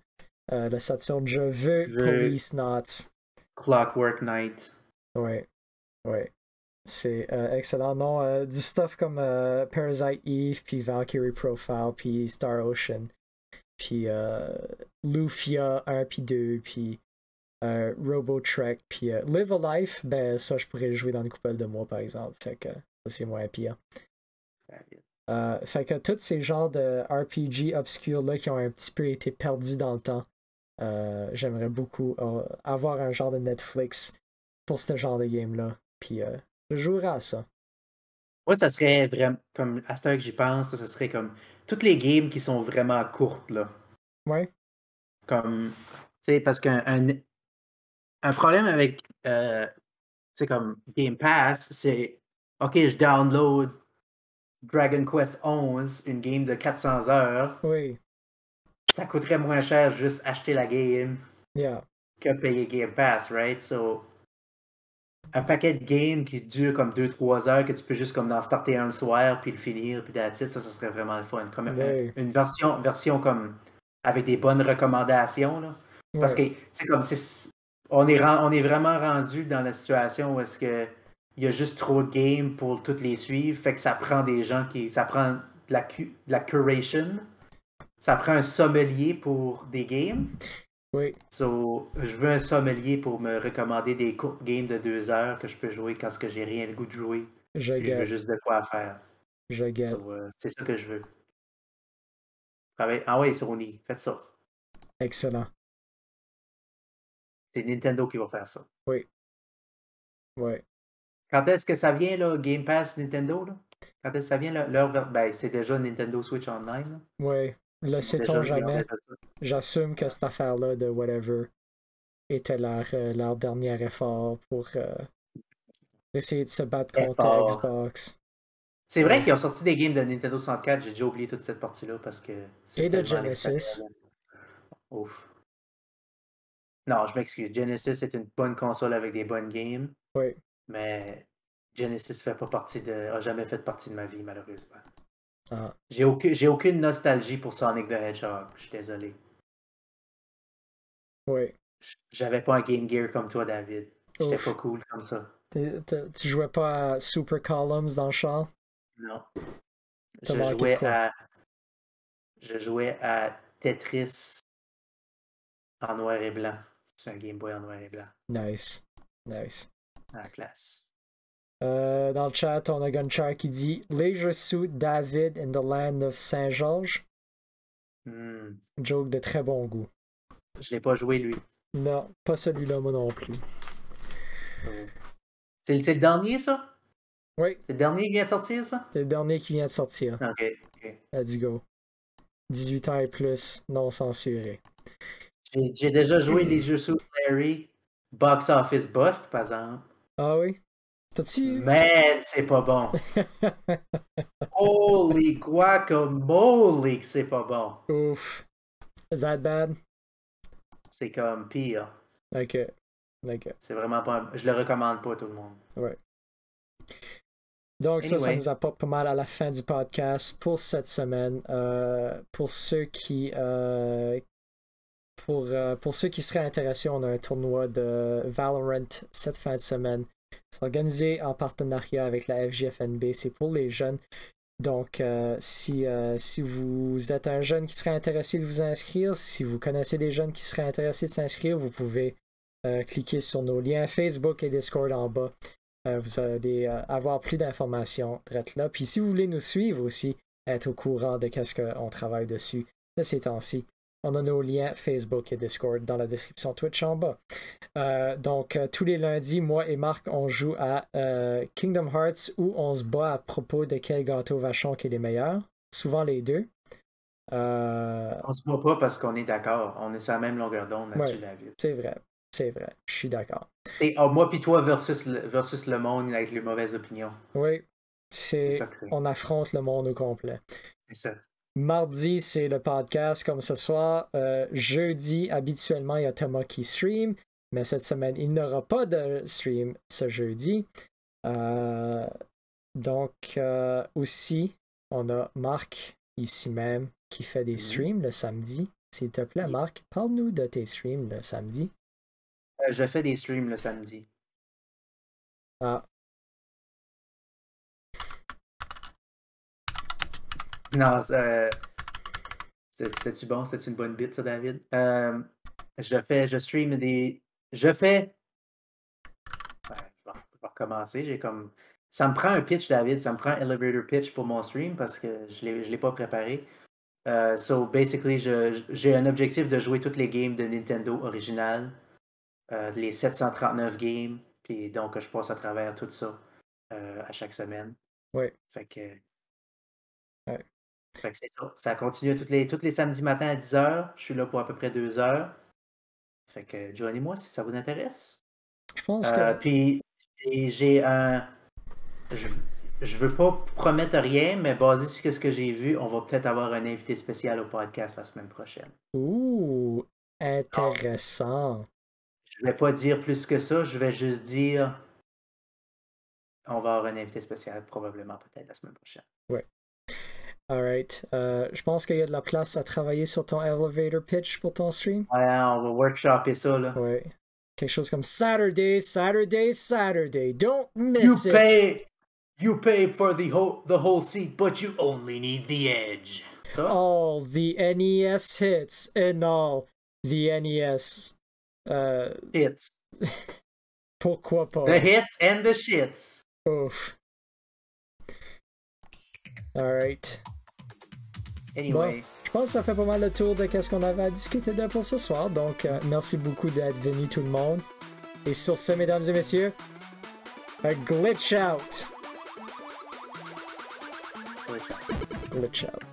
Speaker 2: euh, le Saturn, je veux
Speaker 1: Je
Speaker 2: Police Knots.
Speaker 1: Clockwork Knight.
Speaker 2: Ouais, ouais. C'est euh, excellent. Non, euh, du stuff comme Parasite Eve, puis Valkyrie Profile, puis Star Ocean, puis Lufia 1 puis 2, puis Robo Trek, puis Live a Life, ben ça je pourrais le jouer dans une couple de mois par exemple. Fait que ça c'est moins pire. Euh, fait que tous ces genres de RPG obscurs là qui ont un petit peu été perdus dans le temps, euh, j'aimerais beaucoup euh, avoir un genre de Netflix pour ce genre de game là. Puis je jouerais à ça.
Speaker 1: Moi, ça serait vraiment, comme à cette heure que j'y pense, ça serait comme toutes les games qui sont vraiment courtes, là.
Speaker 2: Ouais.
Speaker 1: Comme, tu sais, parce qu'un un, un problème avec, tu sais, comme Game Pass, c'est, OK, je download Dragon Quest 11, une game de 400 heures,
Speaker 2: Oui.
Speaker 1: ça coûterait moins cher juste acheter la game
Speaker 2: Yeah.
Speaker 1: que payer Game Pass, right? So, un paquet de games qui dure comme 2-3 heures, que tu peux juste comme en starter un le soir, puis le finir, puis it, ça, ça serait vraiment le fun. Comme un-
Speaker 2: Ouais.
Speaker 1: une version, version comme avec des bonnes recommandations, là. Parce que c'est comme c'est on est on est vraiment rendu dans la situation où est-ce que il y a juste trop de games pour toutes les suivre, fait que ça prend des gens qui ça prend de la cu- de la curation. Ça prend un sommelier pour des games.
Speaker 2: Oui.
Speaker 1: So, je veux un sommelier pour me recommander des courtes games de deux heures que je peux jouer quand ce que j'ai rien le goût de jouer.
Speaker 2: Je
Speaker 1: je veux juste de quoi faire.
Speaker 2: Je.
Speaker 1: So, euh, c'est ça que je veux. Ah ouais, Sony, faites ça.
Speaker 2: Excellent.
Speaker 1: C'est Nintendo qui va faire ça.
Speaker 2: Ouais.
Speaker 1: Quand est-ce que ça vient, là, Game Pass Nintendo? Là? Quand est-ce que ça vient, là, leur ver- Ben, c'est déjà Nintendo Switch Online. Là.
Speaker 2: Ouais. Le sait-on jamais? J'assume que cette affaire-là de whatever était leur, euh, leur dernier effort pour euh, essayer de se battre contre
Speaker 1: Effort.
Speaker 2: Xbox.
Speaker 1: C'est vrai qu'ils ont sorti des games de Nintendo 64. J'ai déjà oublié toute cette partie-là parce que. c'est
Speaker 2: Et de Genesis.
Speaker 1: Ouf. Non, je m'excuse. Genesis est une bonne console avec des bonnes games.
Speaker 2: Oui.
Speaker 1: Mais Genesis fait pas partie de. a jamais fait partie de ma vie, malheureusement.
Speaker 2: Ah.
Speaker 1: J'ai aucune, j'ai aucune nostalgie pour Sonic the Hedgehog. Je suis désolé.
Speaker 2: Oui.
Speaker 1: J'avais pas un Game Gear comme toi, David. J'étais pas cool comme ça.
Speaker 2: T'es- t'es- Tu jouais pas à Super Columns dans le char?
Speaker 1: Non.
Speaker 2: T'as
Speaker 1: Je jouais à. Je jouais à Tetris en noir et blanc. C'est un Game Boy en noir et blanc.
Speaker 2: Nice. Nice.
Speaker 1: À la.
Speaker 2: Euh, dans le chat, on a Gunchar qui dit Leisure Suit David in the Land of Saint-Georges.
Speaker 1: Hmm.
Speaker 2: Joke de très bon goût.
Speaker 1: Je l'ai pas joué, lui.
Speaker 2: Non, pas celui-là, moi non plus.
Speaker 1: C'est le, c'est le dernier, ça?
Speaker 2: Oui,
Speaker 1: C'est le dernier qui vient de sortir, ça?
Speaker 2: c'est le dernier qui vient de sortir.
Speaker 1: Ok. ok.
Speaker 2: Let's go. 18 ans et plus, non censuré.
Speaker 1: J'ai j'ai déjà joué les jeux sous Larry. Box Office Bust, par exemple.
Speaker 2: Ah oui? T'as-tu.
Speaker 1: Man, c'est pas bon. Holy guacamole, que c'est pas bon.
Speaker 2: Ouf. Is that bad?
Speaker 1: C'est comme pire.
Speaker 2: Ok. Ok.
Speaker 1: C'est vraiment pas. un- Je le recommande pas à tout le monde.
Speaker 2: Donc ça, ça nous apporte pas mal à la fin du podcast pour cette semaine. Euh, pour ceux qui euh, pour, euh, pour ceux qui seraient intéressés, on a un tournoi de Valorant cette fin de semaine. C'est organisé en partenariat avec la FGFNB. C'est pour les jeunes. Donc, euh, si, euh, si vous êtes un jeune qui serait intéressé de vous inscrire, si vous connaissez des jeunes qui seraient intéressés de s'inscrire, vous pouvez cliquer sur nos liens Facebook et Discord en bas. Vous allez avoir plus d'informations là. Puis si vous voulez nous suivre aussi, être au courant de qu'est-ce qu'on travaille dessus de ces temps-ci, on a nos liens Facebook et Discord dans la description Twitch en bas. Euh, donc euh, tous les lundis, moi et Marc, on joue à euh, Kingdom Hearts où on se bat à propos de quel gâteau vachon qui est les meilleurs. Souvent les deux. Euh,
Speaker 1: On se voit pas parce qu'on est d'accord. On est sur la même longueur d'onde là-dessus,
Speaker 2: Ouais.
Speaker 1: David.
Speaker 2: c'est vrai. C'est vrai. Je suis d'accord.
Speaker 1: Et oh, moi puis toi versus le, versus le monde avec les mauvaises opinions.
Speaker 2: Oui.
Speaker 1: C'est.
Speaker 2: on affronte le monde au complet.
Speaker 1: C'est ça.
Speaker 2: Mardi, c'est le podcast comme ce soir. Euh, jeudi, habituellement, il y a Thomas qui stream, mais cette semaine, il n'aura pas de stream ce jeudi. Euh, donc, euh, aussi, on a Marc ici même qui fait des
Speaker 1: Mhm.
Speaker 2: streams le samedi. S'il te plaît, Marc, parle-nous de tes streams le samedi.
Speaker 1: Je fais des streams le samedi.
Speaker 2: Ah,
Speaker 1: Non, euh, c'est- c'était-tu bon? C'était une bonne bite, ça, David? Euh, je fais, je stream des. Je fais. Ouais, je, vais, recommencer. J'ai comme. Ça me prend un pitch, David. Ça me prend un elevator pitch pour mon stream parce que je ne l'ai pas préparé. Euh, so, basically, j'ai un objectif de jouer toutes les games de Nintendo originales, euh, les 739 games, puis donc je passe à travers tout ça euh, à chaque semaine.
Speaker 2: Ouais.
Speaker 1: Fait que.
Speaker 2: Ouais.
Speaker 1: Fait que c'est ça. Ça continue tous les, samedis matins à 10h. Je suis là pour à peu près 2 heures. Fait que joignez-moi si ça vous intéresse.
Speaker 2: je pense
Speaker 1: Euh,
Speaker 2: que.
Speaker 1: puis j'ai un. je- je veux pas promettre rien, mais basé sur ce que j'ai vu, on va peut-être avoir un invité spécial au podcast la semaine prochaine.
Speaker 2: Ouh, intéressant.
Speaker 1: Je vais pas dire plus que ça, je vais juste dire on va avoir un invité spécial probablement peut-être la semaine prochaine.
Speaker 2: Ouais. Alright. Euh, je pense qu'il y a de la place à travailler sur ton elevator pitch pour ton stream.
Speaker 1: Ouais, on va workshopper ça là.
Speaker 2: Ouais. Quelque chose comme Saturday, Saturday, Saturday. Don't
Speaker 1: You
Speaker 2: miss it.
Speaker 1: pay you pay for the whole the whole seat, but you only need the edge. Ça?
Speaker 2: All the NES hits and all the NES. Euh,
Speaker 1: Hits.
Speaker 2: pourquoi pas?
Speaker 1: The hits and the shits.
Speaker 2: Ouf. Alright.
Speaker 1: Anyway.
Speaker 2: Je pense que ça fait pas mal le tour de ce qu'on avait à discuter de pour ce soir. Donc, euh, merci beaucoup d'être venu tout le monde. Et sur ce, mesdames et messieurs, a glitch out.
Speaker 1: Ouais, ciao.
Speaker 2: Glitch out.